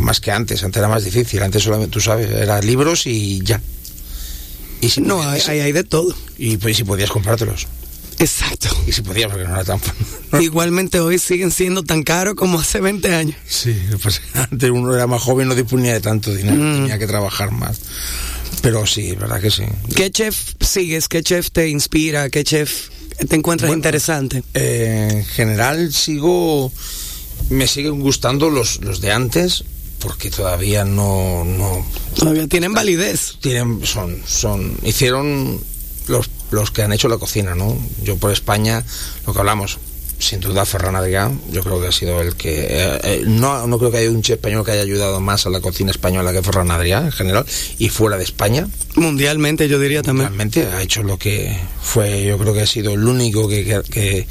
más que antes, antes era más difícil, antes solamente, tú sabes, era libros y ya. Y si No, hay, podías, hay, hay de todo. y pues si podías comprártelos. Exacto. Y si podías, porque no era tan... Igualmente hoy siguen siendo tan caros como hace 20 años. Sí, pues antes uno era más joven, no disponía de tanto dinero, Mm. tenía que trabajar más. Pero sí, verdad que sí. ¿Qué chef sigues? ¿Qué chef te inspira? ¿Qué chef te encuentras Bueno, interesante? Eh, en general sigo, me siguen gustando los, los de antes, porque todavía no, no Todavía tienen validez. tienen, son, son, hicieron los, los que han hecho la cocina, ¿no? Yo por España, lo que hablamos, sin duda Ferran Adrià, yo creo que ha sido el que, eh, eh, no, no creo que haya un chef español que haya ayudado más a la cocina española que Ferran Adrià en general, y fuera de España, Mundialmente yo diría también. realmente ha hecho lo que fue, yo creo que ha sido el único que, que, que-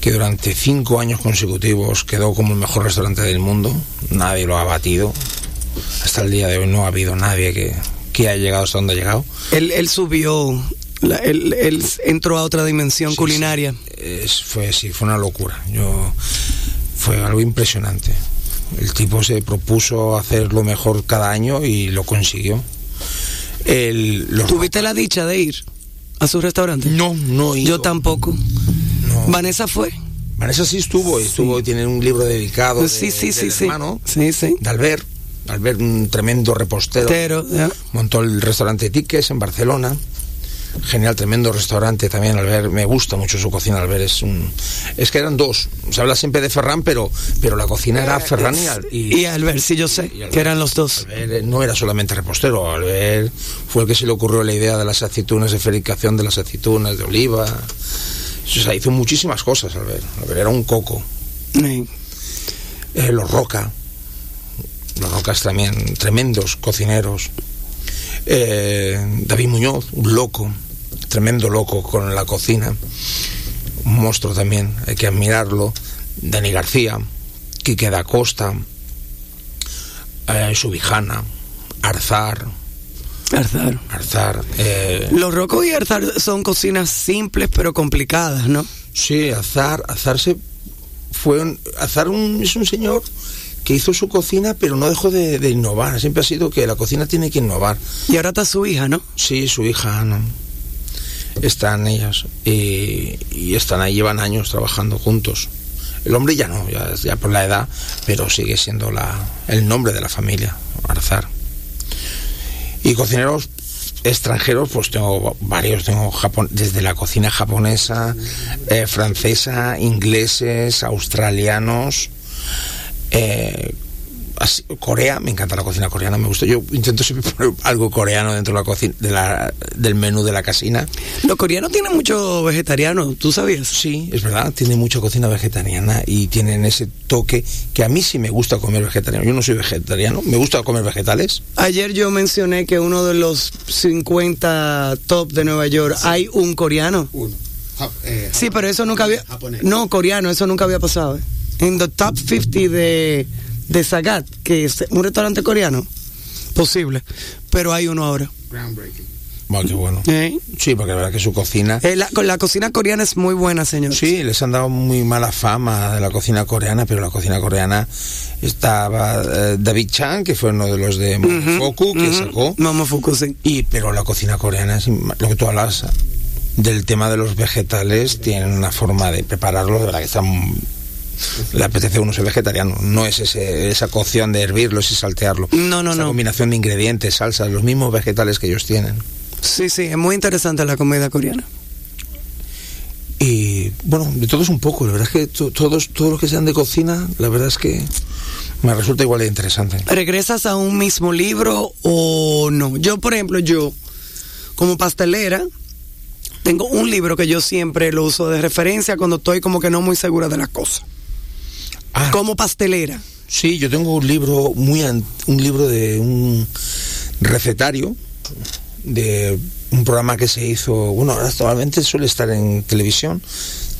que durante cinco años consecutivos quedó como el mejor restaurante del mundo. Nadie lo ha batido. Hasta el día de hoy no ha habido nadie que, que haya llegado hasta donde ha llegado. Él, él subió, la- él, él entró a otra dimensión Sí, culinaria. Es- fue, sí, fue una locura. Yo, fue algo impresionante. El tipo se propuso hacer lo mejor cada año y lo consiguió. El, ¿Tuviste la dicha de ir a su restaurante? No, no he Yo ido. tampoco. No. Vanessa fue. Vanessa sí estuvo, y estuvo, tiene un libro dedicado de- sí, sí, del sí, sí. hermano, Sí, sí. de Albert, Albert un tremendo repostero, Pero, montó el restaurante Tiques en Barcelona, genial, tremendo restaurante también Albert, me gusta mucho su cocina Albert, es un, es que eran dos, se habla siempre de Ferran, pero, pero la cocina era Ferran y, Al- Y Albert, sí, yo sé, y Albert. que eran los dos. Albert no era solamente repostero, Albert fue el que se le ocurrió la idea de las aceitunas, de fabricación de las aceitunas, de oliva. O sea, hizo muchísimas cosas, Albert. Albert era un coco. Sí. Eh, los Roca. Los Rocas también, tremendos cocineros. Eh, David Muñoz, un loco, tremendo loco con la cocina. Un monstruo también, hay que admirarlo. Dani García, Quique da Costa, eh, Subijana, Arzar, Arzar. Arzar. eh, Los rocos y Arzar son cocinas simples pero complicadas, ¿no? Sí, Azar, Azar se fue un, Azar un- es un señor que hizo su cocina, pero no dejó de, de innovar. Siempre ha sido que la cocina tiene que innovar. Y ahora está su hija, ¿no? Sí, su hija Ana. Están ellas y, están ahí, llevan años trabajando juntos. El hombre ya no, ya, ya por la edad, pero sigue siendo la, el nombre de la familia, Arzar. Y cocineros extranjeros, pues tengo varios, tengo japon- desde la cocina japonesa, eh, francesa, ingleses, australianos, eh, así- Corea, me encanta la cocina coreana, me gusta. Yo intento siempre poner algo coreano dentro de la cocina, de la, del menú de la casina. Los coreanos tienen mucho vegetariano, ¿tú sabías? Sí, es verdad, tiene mucha cocina vegetariana y tienen ese toque que a mí sí me gusta comer vegetariano. Yo no soy vegetariano, me gusta comer vegetales. Ayer yo mencioné que uno de los 50 top de Nueva York hay un coreano. Uno. Ja- eh, Sí, pero eso nunca había... Japonés. No, coreano, eso nunca había pasado. ¿eh? En the top 50 de, de Sagat, que es un restaurante coreano, posible, pero hay uno ahora. Groundbreaking. Bueno, qué bueno. ¿Eh? Sí, porque la verdad que su cocina... Eh, la, la cocina coreana es muy buena, señor. Sí, les han dado muy mala fama de la cocina coreana, pero la cocina coreana estaba eh, David Chan, que fue uno de los de Momofuku, que sacó. Momofuku, sí. Y, pero la cocina coreana, es lo que tú hablas del tema de los vegetales, tienen una forma de prepararlo, de verdad que está... Le apetece a uno ser vegetariano, no es ese, esa cocción de hervirlos y saltearlo. No, no, no. combinación de ingredientes, salsas, los mismos vegetales que ellos tienen. Sí, sí, es muy interesante la comida coreana. Y bueno, de todos un poco, la verdad es que to- todos, todos los que sean de cocina, la verdad es que me resulta igual de interesante. ¿Regresas a un mismo libro o no? Yo, por ejemplo, yo, como pastelera, tengo un libro que yo siempre lo uso de referencia cuando estoy como que no muy segura de las cosas. Ah. como pastelera. Sí, yo tengo un libro muy un libro de un recetario de un programa que se hizo, bueno, actualmente suele estar en televisión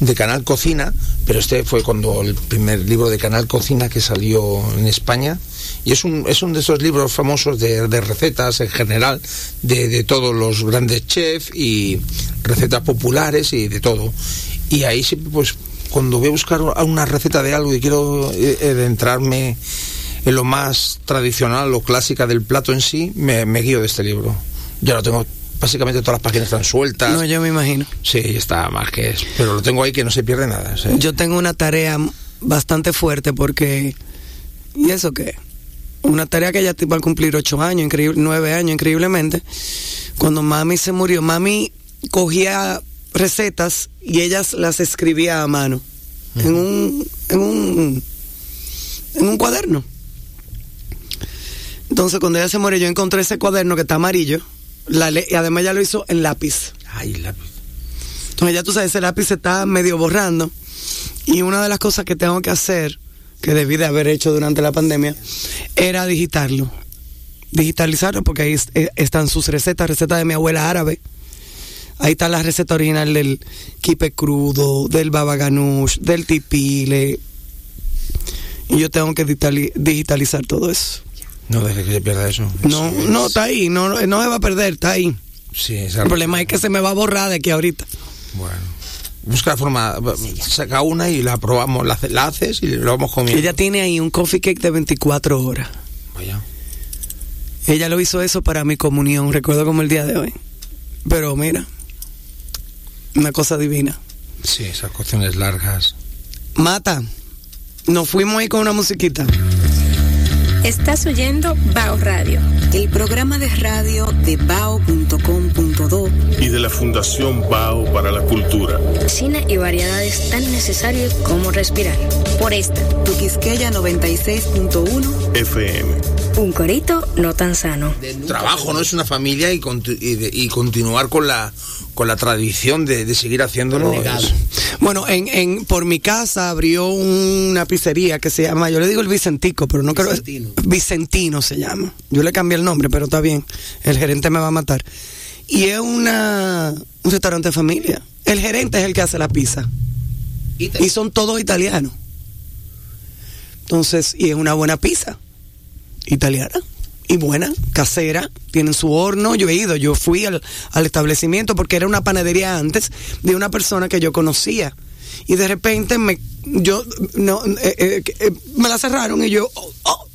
de Canal Cocina, pero este fue cuando el primer libro de Canal Cocina que salió en España y es un, es un de esos libros famosos de, de recetas en general de, de todos los grandes chefs y recetas populares y de todo y ahí siempre pues cuando voy a buscar una receta de algo y quiero eh, adentrarme en lo más tradicional o clásica del plato en sí, me, me guío de este libro. Ya lo tengo, básicamente todas las páginas están sueltas. No, yo me imagino. Sí, está más que es. Pero lo tengo ahí que no se pierde nada. sí. Yo tengo una tarea bastante fuerte porque. ¿Y eso qué? Una tarea que ya te va a cumplir ocho años, increíble, nueve años, increíblemente. Cuando mami se murió, mami cogía recetas y ellas las escribía a mano en un en un en un cuaderno. Entonces, cuando ella se murió, yo encontré ese cuaderno que está amarillo. La y además ella lo hizo en lápiz. Ay, lápiz. Entonces ya tú sabes, ese lápiz se está medio borrando. Y una de las cosas que tengo que hacer, que debí de haber hecho durante la pandemia, era digitarlo. Digitalizarlo porque ahí eh, están sus recetas, recetas de mi abuela árabe. Ahí está la receta original del kipe crudo, del baba ganoush, del tipile. Y yo tengo que digitali- digitalizar todo eso. No deje que se pierda eso. No, no, está ahí, no, no se va a perder, está ahí. Sí, El problema es que se me va a borrar de aquí ahorita. Bueno. Busca la forma, saca una y la probamos, la, la haces y lo vamos comiendo. Ella tiene ahí un coffee cake de 24 horas. Vaya. Ella lo hizo eso para mi comunión, recuerdo como el día de hoy. Pero mira, una cosa divina. Sí, esas cocciones largas. Mata, nos fuimos ahí con una musiquita. Estás oyendo Bao Radio. El programa de radio de bao.com.do y de la Fundación Bao para la Cultura. Cine y variedades tan necesarios como respirar. Por esta, Tuquisqueya 96.1 FM. Un corito no tan sano. Trabajo, ¿no? Es una familia y, conti- y, de- y continuar con la con la tradición de, de seguir haciéndolo. es- Bueno, en, en por mi casa abrió una pizzería que se llama, yo le digo el Vicentico, pero no creo Vicentino. Vicentino se llama. Yo le cambié el nombre, pero está bien. El gerente me va a matar. Y es una un restaurante de familia. El gerente es el que hace la pizza. Y son todos italianos. Entonces, y es una buena pizza. Italiana. Y buena, casera. Tienen su horno. Yo he ido, yo fui al, al establecimiento porque era una panadería antes de una persona que yo conocía. Y de repente me, yo, no, eh, eh, eh, me la cerraron y yo, oh, oh.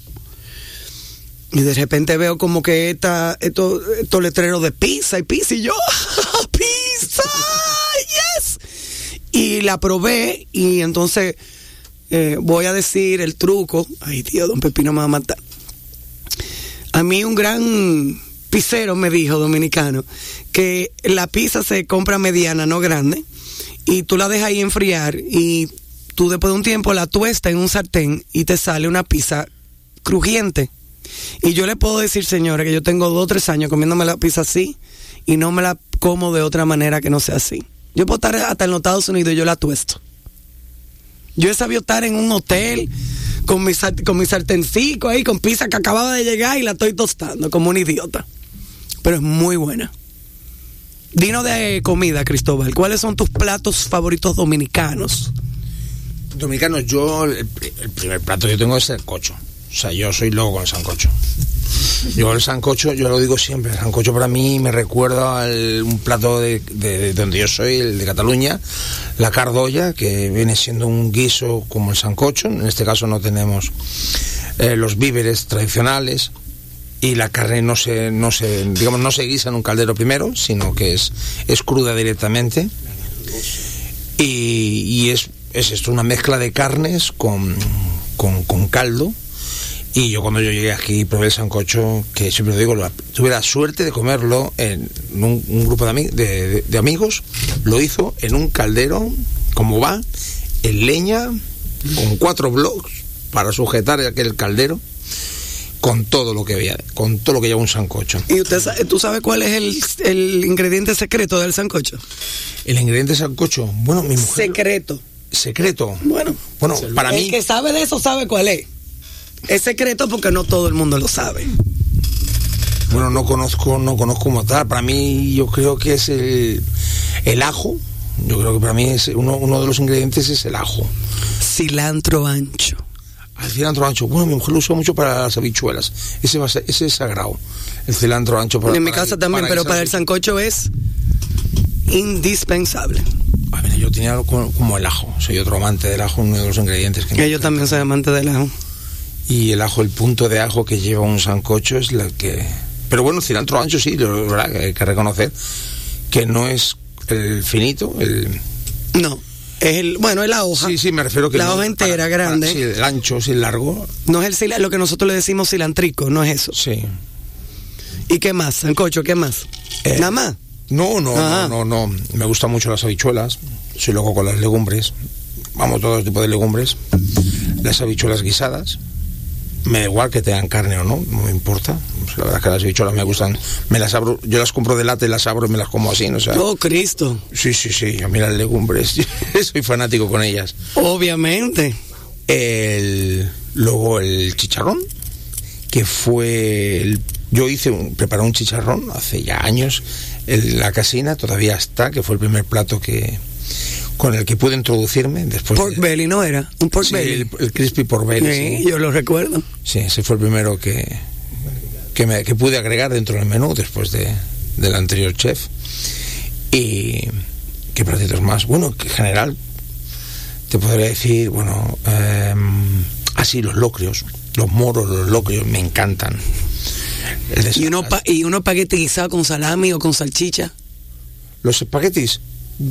Y de repente veo como que esta, estos, estos letreros de pizza y pizza y yo, pizza, yes. Y la probé y entonces eh, voy a decir el truco. Ay, tío, don Pepino me va a matar. A mí un gran pizzero me dijo, dominicano, que la pizza se compra mediana, no grande, y tú la dejas ahí enfriar y tú después de un tiempo la tuestas en un sartén y te sale una pizza crujiente. Y yo le puedo decir, señora, que yo tengo dos o tres años comiéndome la pizza así y no me la como de otra manera que no sea así. Yo puedo estar hasta en los Estados Unidos y yo la tuesto. Yo he sabido estar en un hotel con mi, con mi sartencico ahí, con pizza que acababa de llegar y la estoy tostando como un idiota. Pero es muy buena. Dinos de comida, Cristóbal. ¿Cuáles son tus platos favoritos dominicanos? Dominicanos, yo el, el primer plato que tengo es el cocho. O sea, yo soy loco con el sancocho. Yo el sancocho, yo lo digo siempre, el sancocho para mí me recuerda a un plato de, de- de donde yo soy, el de Cataluña, la cardolla, que viene siendo un guiso como el sancocho. En este caso no tenemos eh, los víveres tradicionales y la carne no se, no se, digamos, no se guisa en un caldero primero, sino que es, es cruda directamente y, y es, es esto, una mezcla de carnes con, con, con caldo. Y yo cuando yo llegué aquí probé el sancocho, que siempre lo digo, tuve la suerte de comerlo en un, un grupo de, ami- de- de- de amigos, lo hizo en un caldero, como va, en leña, con cuatro bloques para sujetar aquel caldero, con todo lo que había, con todo lo que lleva un sancocho. ¿Y usted sabe, tú sabes cuál es el, el ingrediente secreto del sancocho? El ingrediente sancocho, bueno, mi mujer... Secreto. secreto. Bueno, Bueno, para el mí, que sabe de eso sabe cuál es. Es secreto porque no todo el mundo lo sabe. bueno, no conozco, no conozco como tal. Para mí, yo creo que es el, el ajo. Yo creo que para mí es uno, uno de los ingredientes es el ajo. Cilantro ancho. El cilantro ancho, bueno, mi mujer lo usa mucho para las habichuelas. Ese, va a ser- ese es sagrado. El cilantro ancho para en mi para- casa también, pero para el sancocho es indispensable. Ah, mira, yo tenía algo como, como el ajo. Soy otro amante del ajo, uno de los ingredientes Que yo también soy amante del ajo. Y el ajo, el punto de ajo que lleva un sancocho es la que... Pero bueno, el cilantro ancho sí, lo- lo- hay que reconocer que no es el finito, el... No, es el, bueno, es la hoja. Sí, sí, me refiero que... La no- hoja entera, grande. sí, el ancho, sí, el largo, No es el lo que nosotros le decimos cilantrico, no es eso. sí. ¿Y qué más? Sancocho, ¿qué más? Eh, Nada más. No, no, Ah. no, no, no. Me gustan mucho las habichuelas. Soy loco con las legumbres. Vamos, todo tipo de legumbres. Las habichuelas guisadas. Me da igual que tengan carne o no, no me importa. O sea, la verdad es que las habichuelas me gustan. Me las abro, yo las compro de lata y las abro y me las como así, ¿no? O sea, Oh, Cristo. sí, sí, sí. A mí las legumbres, soy fanático con ellas. Obviamente. El, luego el chicharrón, que fue. el- yo hice, un, preparé un chicharrón hace ya años en la casina, todavía está, que fue el primer plato que con el que pude introducirme después. Pork de- belly, ¿no era? Un pork Sí, belly. el, el crispy pork belly. Sí, sí. yo lo recuerdo. Sí, ese fue el primero que, que, me, que pude agregar dentro del menú después de, del anterior chef. Y qué platitos más. Bueno, que en general te podría decir, bueno, em, así los locrios, los moros, los locrios me encantan. Y uno, y uno espagueti guisado con salami o con salchicha. Los espaguetis,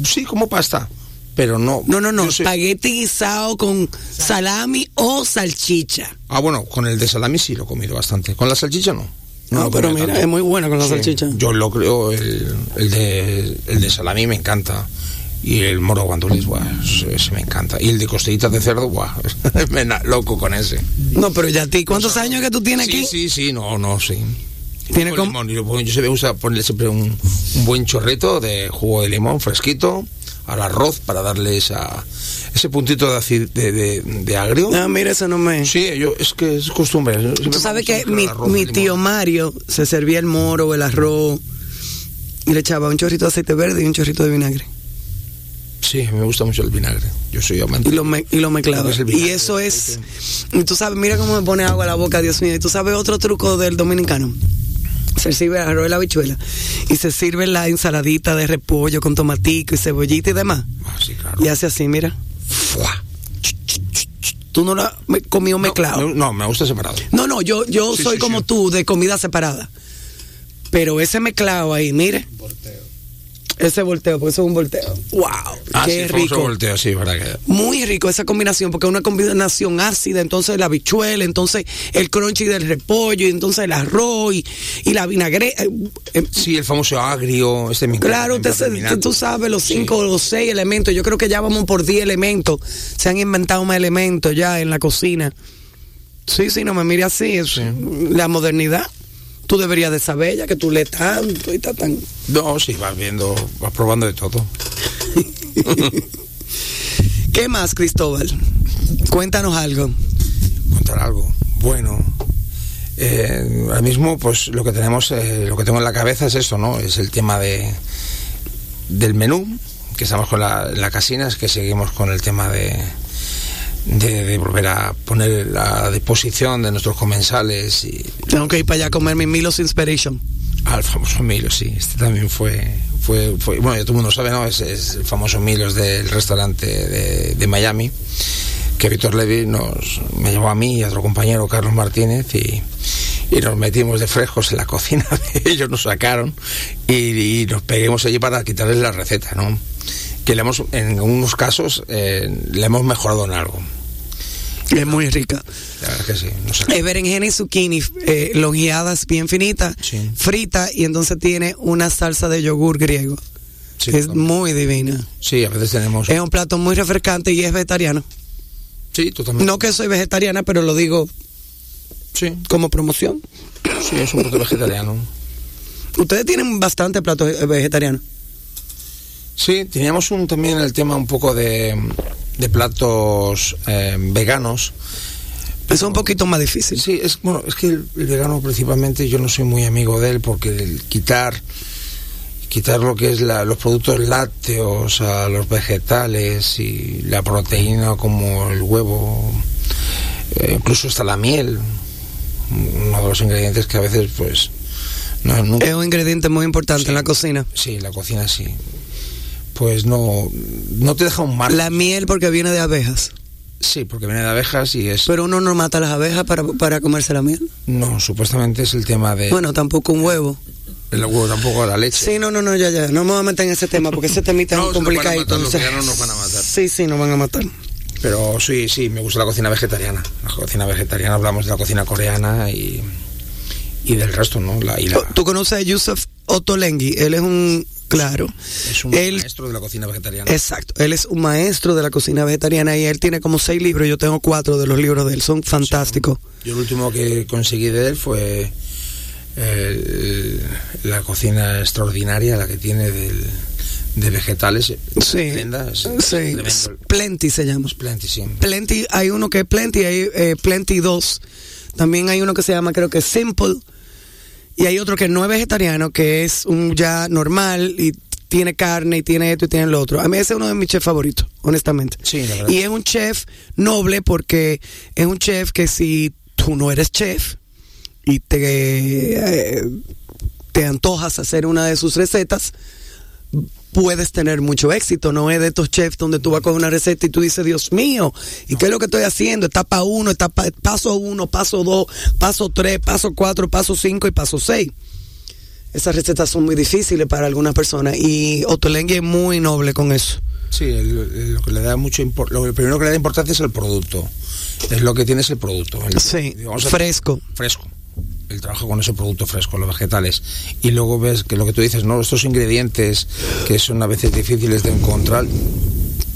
sí, como pasta, pero no. No, no, no. Espagueti guisado con salami o salchicha. Ah, bueno, con el de salami sí lo he comido bastante. Con la salchicha no. No, pero mira, tanto. es muy buena con la Sí, salchicha. Yo lo creo, el, el, de, el de salami me encanta. Y el moro guandules, buah, ese, me encanta. Y el de costillitas de cerdo, buah, me loco con ese. No, pero ya a ti, ¿cuántos años que tú tienes Sí, aquí? sí, sí, no, no, sí. Tiene Con como- limón, y lo pongo- yo se me gusta ponerle siempre un, un buen chorrito de jugo de limón fresquito al arroz para darle esa, ese puntito de, de, de, de agrio. Ah, mira, eso no me... Sí, yo, es que es costumbre. Tú sabes que mi, arroz mi tío Mario se servía el moro, el arroz, y le echaba un chorrito de aceite verde y un chorrito de vinagre. Sí, me gusta mucho el vinagre. Yo soy amante. Y lo, me- y lo es el Y eso es... Y tú sabes, mira cómo me pone agua a la boca, Dios mío. Y tú sabes otro truco del dominicano. Se sirve el arroz de la habichuela y se sirve la ensaladita de repollo con tomatico y cebollita y demás. Ah, sí, claro. Y hace así, mira. Fua. Tú no lo has me- comido mezclado. No, no, me gusta separado. No, no, yo, yo Sí, soy sí, como sí. tú, de comida separada. Pero ese mezclado ahí, mire. Ese volteo, porque eso es un volteo. ¡Wow! Ah, ¡Qué sí, rico! volteo, sí, verdad que. Muy rico esa combinación, porque es una combinación ácida, entonces la habichuela, entonces el crunchy del repollo, y entonces el arroz y, y la vinagre. eh, eh, Sí, el famoso agrio, me encanta Claro, usted se- tú sabes los Sí. cinco o los seis elementos. Yo creo que ya vamos por diez elementos. Se han inventado más elementos ya en la cocina. Sí, sí, no me mire así. Es la modernidad. Tú deberías de saber ya que tú lees tanto y estás tan. No, sí, vas viendo, vas probando de todo. ¿Qué más, Cristóbal? Cuéntanos algo. Contar algo. Bueno, eh, ahora mismo, pues lo que tenemos, eh, lo que tengo en la cabeza es esto, ¿no? Es el tema de del menú, que estamos con la, la casina, es que seguimos con el tema de, de, de volver a poner a disposición de nuestros comensales y Tengo que ir para allá a comer mi Milos Inspiration. al famoso Milos, sí. Este también fue, fue, fue bueno, ya todo el mundo sabe, ¿no? Es, es el famoso Milos del restaurante de, de Miami, que Víctor Levy nos, me llevó a mí y a otro compañero, Carlos Martínez, y, y nos metimos de frescos en la cocina de ellos, nos sacaron y, y nos peguemos allí para quitarles la receta, ¿no? Que le hemos, en algunos casos, eh, le hemos mejorado en algo. Es muy rica. La verdad que sí. Es berenjena y zucchini eh, longueadas bien finitas, Sí. frita y entonces tiene una salsa de yogur griego. Sí, es muy divina. sí, a veces tenemos... Es un plato muy refrescante y es vegetariano. Sí, totalmente. No que soy vegetariana, pero lo digo Sí, como promoción. sí, es un plato vegetariano. Ustedes tienen bastante platos eh, vegetarianos. Sí, teníamos un, también el tema un poco de, de platos eh, veganos. Es un poquito más difícil. Sí, es bueno, es que el, el vegano principalmente yo no soy muy amigo de él porque el quitar quitar lo que es la- los productos lácteos a los vegetales y la proteína como el huevo, eh, incluso hasta la miel, uno de los ingredientes que a veces pues no, nunca- Es un ingrediente muy importante Sí. en la cocina. sí, la cocina sí, pues no, no te deja un margen. La miel porque viene de abejas. Sí, porque viene de abejas y es... Pero uno no mata las abejas para, para comerse la miel. No, supuestamente es el tema de... Bueno, tampoco un huevo. el huevo tampoco la leche. Sí, no, no, no, ya, ya. No me voy a meter en ese tema porque ese temita No, es se nos van a complicadito. matar, los o sea, veganos nos van a matar. Sí, sí, nos van a matar. Pero sí, sí, me gusta la cocina vegetariana. La cocina vegetariana, hablamos de la cocina coreana y, y del resto, ¿no? La, y la- ¿Tú conoces a Yusuf Ottolenghi? Él es un, claro. es un él, maestro de la cocina vegetariana. Exacto, él es un maestro de la cocina vegetariana y él tiene como seis libros, yo tengo cuatro de los libros de él, son fantásticos. Yo el último que conseguí de él fue el- la cocina extraordinaria, la que tiene del- de vegetales. Sí, sí. Plenty se llama. Plenty, sí. Plenty, hay uno que es Plenty, hay eh, Plenty 2. También hay uno que se llama, creo que Simple. Y hay otro que no es vegetariano, que es un ya normal y tiene carne y tiene esto y tiene lo otro. A mí ese es uno de mis chefs favoritos, honestamente. Sí, la verdad. Y es un chef noble porque es un chef que si tú no eres chef y te, eh, te antojas hacer una de sus recetas, puedes tener mucho éxito. No es de estos chefs donde tú vas con una receta y tú dices, Dios mío, ¿y qué es lo que estoy haciendo? Etapa 1, etapa, paso 1, paso 2, paso 3, paso 4, paso 5 y paso 6. Esas recetas son muy difíciles para algunas personas y Ottolenghi es muy noble con eso. Sí, el- el- lo que le da mucho lo que primero que le da importancia es el producto. Es lo que tiene es el producto. El- Sí, digamos, fresco. fresco. El trabajo con ese producto fresco, los vegetales. Y luego ves que lo que tú dices, ¿no? Estos ingredientes que son a veces difíciles de encontrar,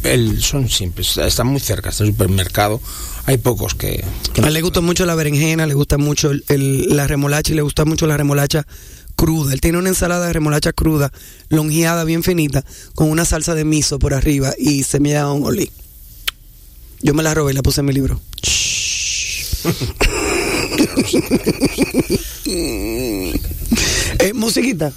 el- son simples, están muy cerca, está el supermercado. Hay pocos que. que A él le gusta mucho la berenjena, le gusta mucho el- el- la remolacha y le gusta mucho la remolacha cruda. Él tiene una ensalada de remolacha cruda, longeada bien finita, con una salsa de miso por arriba y semilla de ajonjolí. Yo me la robé y la puse en mi libro. eh, musiquita.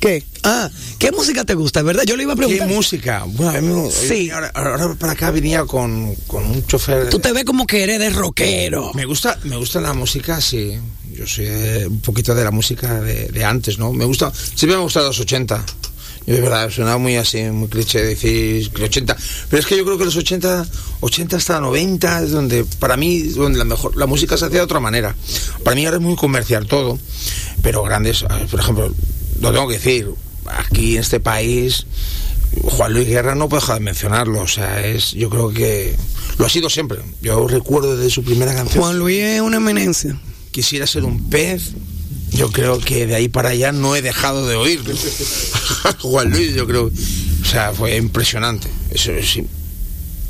¿Qué? Ah, ¿qué música te gusta, verdad? Yo le iba a ¿Qué preguntar. música? Bueno, Sí. Ahora, ahora para acá venía con, con un chofer. Tú te ves como que eres de rockero. Me gusta, me gusta la música, sí. Yo soy un poquito de la música de, de antes, ¿no? Me gusta, siempre me ha gustado los 80. Yo de verdad, suena muy así, muy cliché decir que 80. Pero es que yo creo que los 80, 80 hasta 90 es donde, para mí, donde la mejor, la música se hacía de otra manera. Para mí ahora es muy comercial todo, pero grandes, a ver, por ejemplo, lo tengo que decir, aquí en este país, Juan Luis Guerra no puedo dejar de mencionarlo, o sea, es, yo creo que lo ha sido siempre. Yo recuerdo de su primera canción. Juan Luis es una eminencia. quisiera ser un pez. Yo creo que de ahí para allá no he dejado de oír. Juan Luis, yo creo. O sea, fue impresionante. Eso es.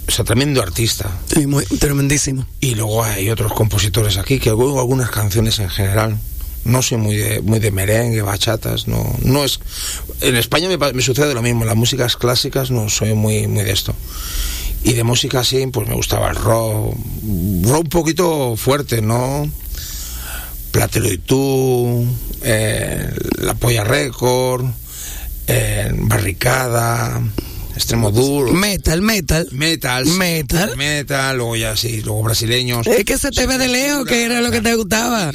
O sea, tremendo artista. Sí, muy tremendísimo. Y luego hay otros compositores aquí que oigo algunas canciones en general. No soy muy de, muy de merengue, bachatas, no, no es. En España me, sucede lo mismo. Las músicas clásicas no soy muy, muy de esto. Y de música así, pues me gustaba el rock, rock un poquito fuerte, ¿no? Platero y tú, eh, La Polla Record, eh, Barricada, Extremo Duro, Metal, metal. metal, Metal. metal, luego ya sí, luego brasileños. Es que se te ve de lejos que era lo que te gustaba.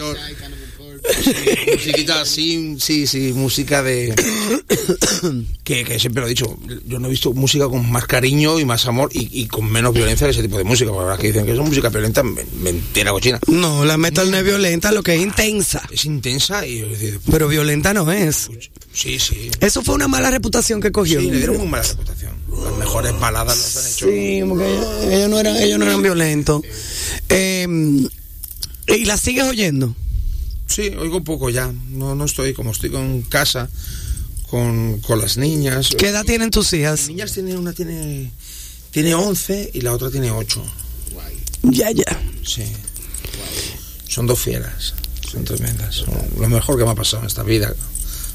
Musiquita así, sí, sí, música de. que, que siempre lo he dicho, yo no he visto música con más cariño y más amor y, y con menos violencia que ese tipo de música. Porque ahora que dicen que es música violenta, me- mentira cochina. No, la metal no es violenta, lo que es intensa. Es intensa y Pero violenta no es. sí, sí. Eso fue una mala reputación que cogió. Sí, le dieron muy mala reputación. Las mejores baladas las han hecho. Sí, porque ellos, ellos no eran, ellos no eran violentos. Eh, ¿Y la sigues oyendo? Sí, oigo un poco ya. No, no estoy como estoy con casa, con, con las niñas. ¿Qué edad tienen tus Las hijas? niñas tienen una tiene tiene 11 y la otra tiene 8. Ya, ya. Sí. Son dos fieras. Son tremendas. Son lo mejor que me ha pasado en esta vida.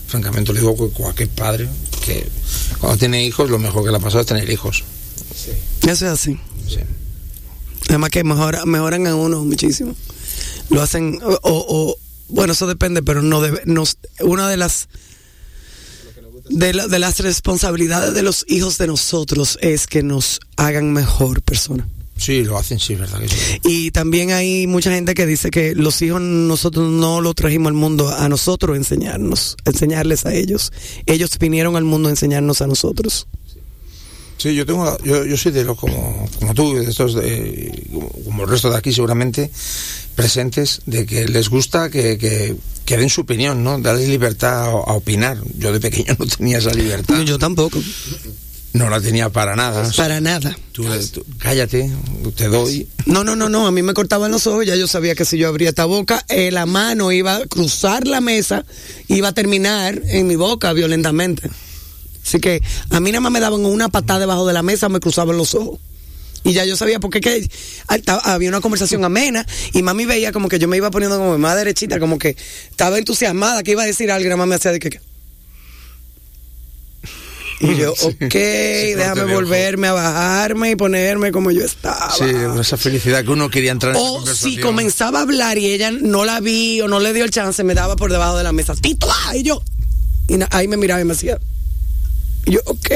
Francamente, lo digo con cualquier padre que cuando tiene hijos, lo mejor que le ha pasado es tener hijos. Eso es así. Sí. Además que mejora, mejoran a uno muchísimo. Lo hacen, o, o- o- bueno, eso depende, pero no debe, nos, una de las de, la- de las responsabilidades de los hijos de nosotros es que nos hagan mejor persona. Sí, lo hacen, sí, verdad que sí. Y también hay mucha gente que dice que los hijos nosotros no los trajimos al mundo a nosotros enseñarnos, enseñarles a ellos. Ellos vinieron al mundo a enseñarnos a nosotros. Sí, yo tengo, yo, yo soy de los como, como tú, de estos, de- como, como el resto de aquí seguramente presentes, de que les gusta que, que, que den su opinión, ¿no? Darles libertad a, a opinar. Yo de pequeño no tenía esa libertad. Yo tampoco, No la tenía para nada. para nada. Tú, tú- cállate, te doy. No, no, no, no, a mí me cortaban los ojos, ya yo sabía que si yo abría esta boca, eh, la mano iba a cruzar la mesa, iba a terminar en mi boca violentamente. Así que a mí nada más me daban una patada debajo de la mesa, me cruzaban los ojos. Y ya yo sabía porque que había una conversación amena y mami veía como que yo me iba poniendo como más derechita, como que estaba entusiasmada que iba a decir algo y más me hacía de que... Y yo, Sí. ok, Sí, déjame ojo. volverme a bajarme y ponerme como yo estaba. Sí, esa felicidad que uno quería entrar en O si comenzaba a hablar y ella no la vi o no le dio el chance, me daba por debajo de la mesa. ¡Tito! ah", Y yo. Y ahí me miraba y me hacía. Yo, ok,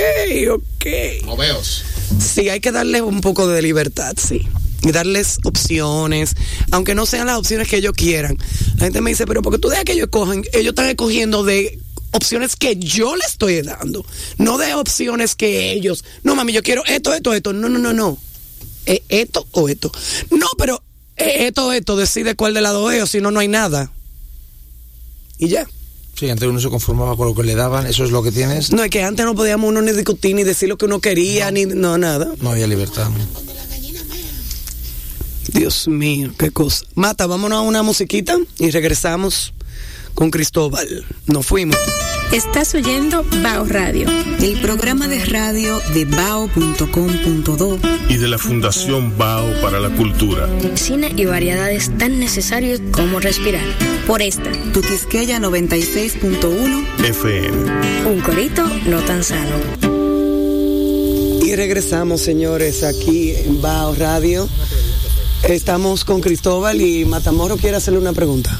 ok. No veos. Sí, hay que darles un poco de libertad, sí. Y darles opciones, aunque no sean las opciones que ellos quieran. La gente me dice, pero porque tú dejas que ellos cojan, ellos están escogiendo de opciones que yo le estoy dando, no de opciones que ellos. No, mami, yo quiero esto, esto, esto. No, no, no, no. ¿Es esto o esto? No, pero es esto, esto, decide cuál de las dos es, o si no, no hay nada. Y ya. Sí, antes uno se conformaba con lo que le daban, eso es lo que tienes. No, es que antes no podíamos uno ni discutir, ni decir lo que uno quería, ni no, nada. No había libertad. Dios mío, qué cosa. Mata, vámonos a una musiquita y regresamos con Cristóbal. Nos fuimos. Estás oyendo Bao Radio. El programa de radio de bao.com.do y de la Fundación Bao para la Cultura. Cine y variedades tan necesarios como respirar. Por esta, Tu Quisqueya 96.1 FM. Un corito no tan sano. Y regresamos, señores, aquí en Bao Radio. Estamos con Cristóbal y Matamoro quiere hacerle una pregunta.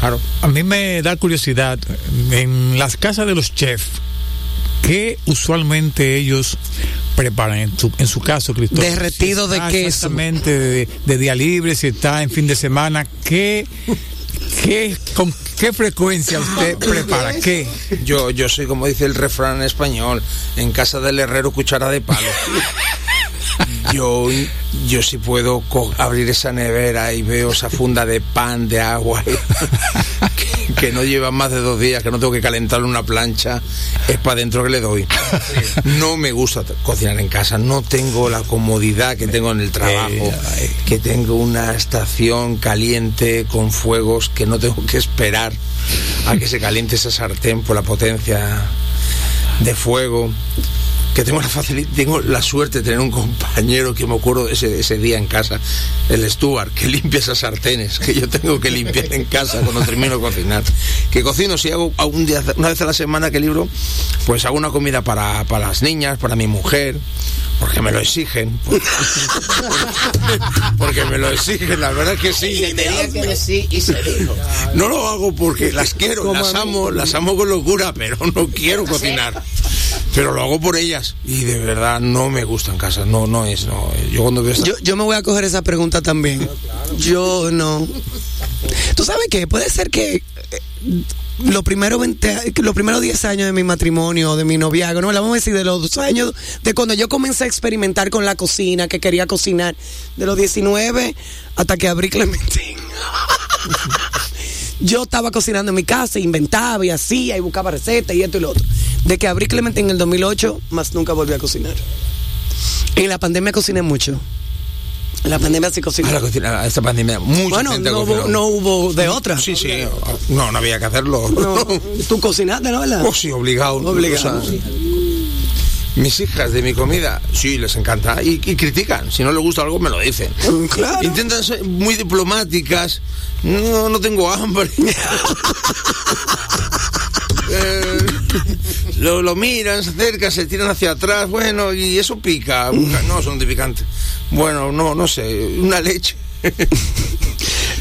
Claro. A mí me da curiosidad, en las casas de los chefs, ¿qué usualmente ellos preparan? En su, en su caso, Cristóbal. Derretido Si de queso. Exactamente, de, de día libre, si está en fin de semana, ¿qué, qué, ¿con qué frecuencia usted prepara? ¿Qué? Yo, yo soy como dice el refrán en español, en casa del herrero cuchara de palo. Yo, yo sí puedo abrir esa nevera y veo esa funda de pan, de agua, que, que no lleva más de dos días, que no tengo que calentarle una plancha, es para dentro que le doy. No me gusta cocinar en casa, no tengo la comodidad que tengo en el trabajo, que tengo una estación caliente con fuegos que no tengo que esperar a que se caliente esa sartén por la potencia de fuego que tengo la facilidad, tengo la suerte de tener un compañero que me acuerdo de ese, ese día en casa, el Stuart, que limpia esas sartenes que yo tengo que limpiar en casa cuando termino de cocinar. Que cocino, si hago a un día, una vez a la semana que libro, pues hago una comida para, para las niñas, para mi mujer, porque me lo exigen. Porque, porque me lo exigen, la verdad que sí. No lo hago porque las quiero, las amo, las amo con locura, pero no quiero cocinar. Pero lo hago por ellas y de verdad no me gusta en casa, no, no es, no. Yo cuando veo esta- Yo, yo me voy a coger esa pregunta también. Yo no. ¿Tú sabes qué? Puede ser que eh, los primeros 20, los primeros 10 años de mi matrimonio, de mi noviazgo, no, la vamos a decir de los dos años de cuando yo comencé a experimentar con la cocina, que quería cocinar, de los 19 hasta que abrí Clementín. yo estaba cocinando en mi casa, inventaba y hacía y buscaba recetas y esto y lo otro. De que abrí Clementín en el 2008, más nunca volví a cocinar. En la pandemia cociné mucho. En la pandemia sí cociné. a la cocina, a esta pandemia, mucha Bueno, no hubo, no hubo de otra. Sí, sí, no, no había que hacerlo. No, tú cocinaste, ¿no? ¿Verdad? Oh, sí, obligado. Obligado. O sea, mis hijas de mi comida, sí, les encanta. Y, y critican. Si no les gusta algo, me lo dicen. Claro. Intentan ser muy diplomáticas. No, no tengo hambre. Eh, lo, lo miran, se acercan, se tiran hacia atrás, bueno, y eso pica. No, son de picante. Bueno, no, no sé, una leche.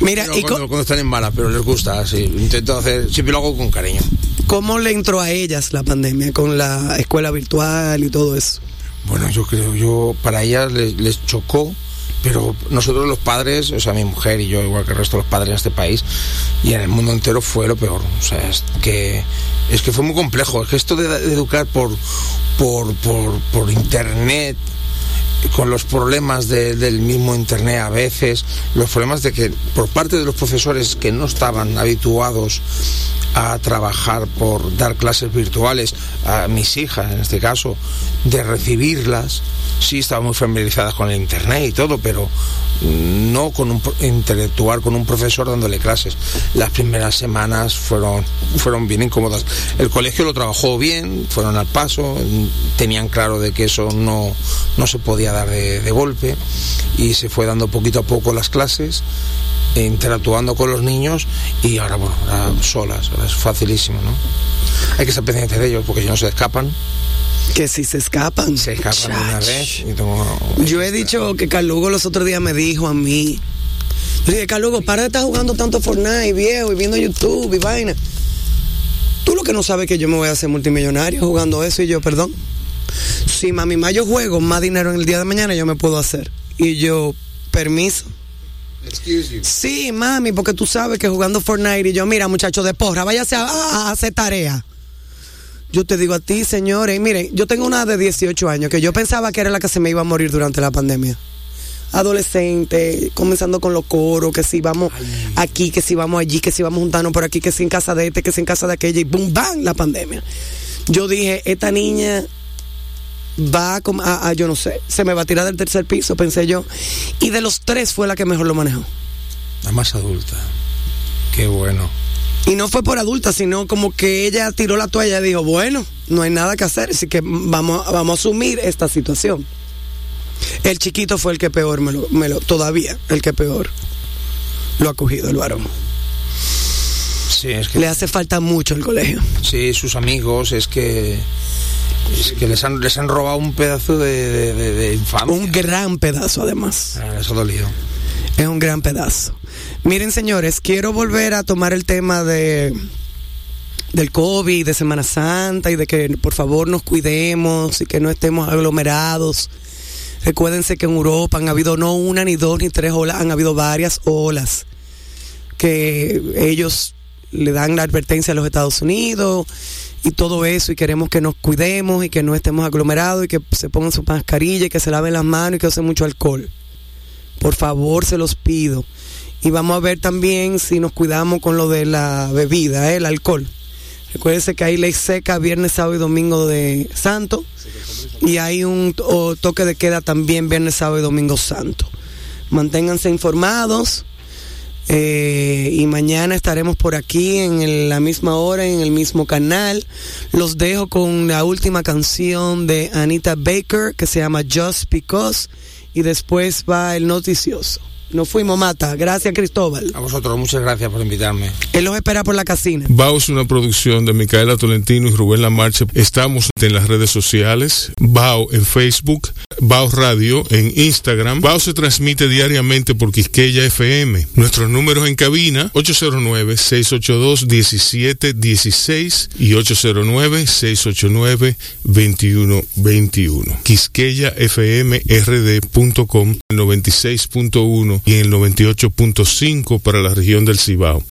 Mira, Pero y cuando, están en mala, pero les gusta, sí. Intento hacer, siempre lo hago con cariño. ¿cómo le entró a ellas la pandemia con la escuela virtual y todo eso? Bueno, yo creo, yo para ellas les, les chocó, pero nosotros los padres, o sea, mi mujer y yo, igual que el resto de los padres en este país y en el mundo entero fue lo peor. O sea, es que es que fue muy complejo. Es que esto de, de educar por por, por, por internet con los problemas de- del mismo internet a veces, los problemas de que por parte de los profesores que no estaban habituados a trabajar por dar clases virtuales a mis hijas en este caso de recibirlas sí estaban muy familiarizadas con el internet y todo pero no con un interactuar con un profesor dándole clases. Las primeras semanas fueron fueron bien incómodas. El colegio lo trabajó bien fueron al paso tenían claro de que eso no no se podía dar de, de golpe y se fue dando poquito a poco las clases interactuando con los niños y ahora bueno ahora solas ahora es facilísimo no hay que ser pendiente de ellos porque si no se escapan. Que si se escapan. se escapan de una Chach. vez Yo he dicho que Carlugo los otros días me dijo a mí. Yo dije, Carlugo, para de estar jugando tanto Fortnite, viejo, y viendo YouTube y vaina. Tú lo que no sabes es que yo me voy a hacer multimillonario jugando eso y yo, perdón. Si mami más yo juego más dinero en el día de mañana, yo me puedo hacer. Y yo, permiso. Excuse you. Sí, mami, porque tú sabes que jugando Fortnite y yo, mira, muchacho de porra, váyase a, a- a hacer tarea. Yo te digo a ti, señores, miren, yo tengo una de 18 años que yo pensaba que era la que se me iba a morir durante la pandemia. Adolescente, comenzando con los coros, que si vamos aquí, que si vamos allí, que si vamos juntando por aquí, que si en casa de este, que si en casa de aquella, y boom, bam, la pandemia. Yo dije, esta niña va a, a- a- yo no sé, se me va a tirar del tercer piso, pensé yo. Y de los tres fue la que mejor lo manejó. la más adulta qué bueno Y no fue por adulta, sino como que ella tiró la toalla y dijo, bueno, no hay nada que hacer, así que vamos, vamos a asumir esta situación. El chiquito fue el que peor me lo, me lo- todavía, el que peor lo ha cogido el varón. sí es que Le hace falta mucho el colegio. Sí, sus amigos, es que es que les han, les han robado un pedazo de, de, de- de infancia. Un gran pedazo además. Ah, ha dolido. Es un gran pedazo. Miren, señores, quiero volver a tomar el tema de del COVID, de Semana Santa y de que por favor nos cuidemos y que no estemos aglomerados. Recuérdense que en Europa han habido no una, ni dos, ni tres olas, han habido varias olas que ellos le dan la advertencia a los Estados Unidos y todo eso y queremos que nos cuidemos y que no estemos aglomerados y que se pongan su mascarilla y que se laven las manos y que usen mucho alcohol. Por favor, se los pido. Y vamos a ver también si nos cuidamos con lo de la bebida, ¿eh? el alcohol. Recuérdense que hay ley seca viernes, sábado y domingo de santo. Y hay un toque de queda también viernes, sábado y domingo santo. Manténganse informados. eh, y mañana estaremos por aquí en la misma hora, en el mismo canal. Los dejo con la última canción de Anita Baker que se llama Just Because. Y después va el noticioso. Nos fuimos, Mata. Gracias, Cristóbal. A vosotros, muchas gracias por invitarme. Él los espera por la casina. Bao es una producción de Micaela Tolentino y Rubén Lamarche. Estamos en las redes sociales. Bao en Facebook, Bao Radio en Instagram. Bao se transmite diariamente por Quisqueya FM. Nuestros números en cabina 809-682-1716 y 809-689-2121. QuisqueyaFMRD.com 96.1 y el 98.5 para la región del Cibao.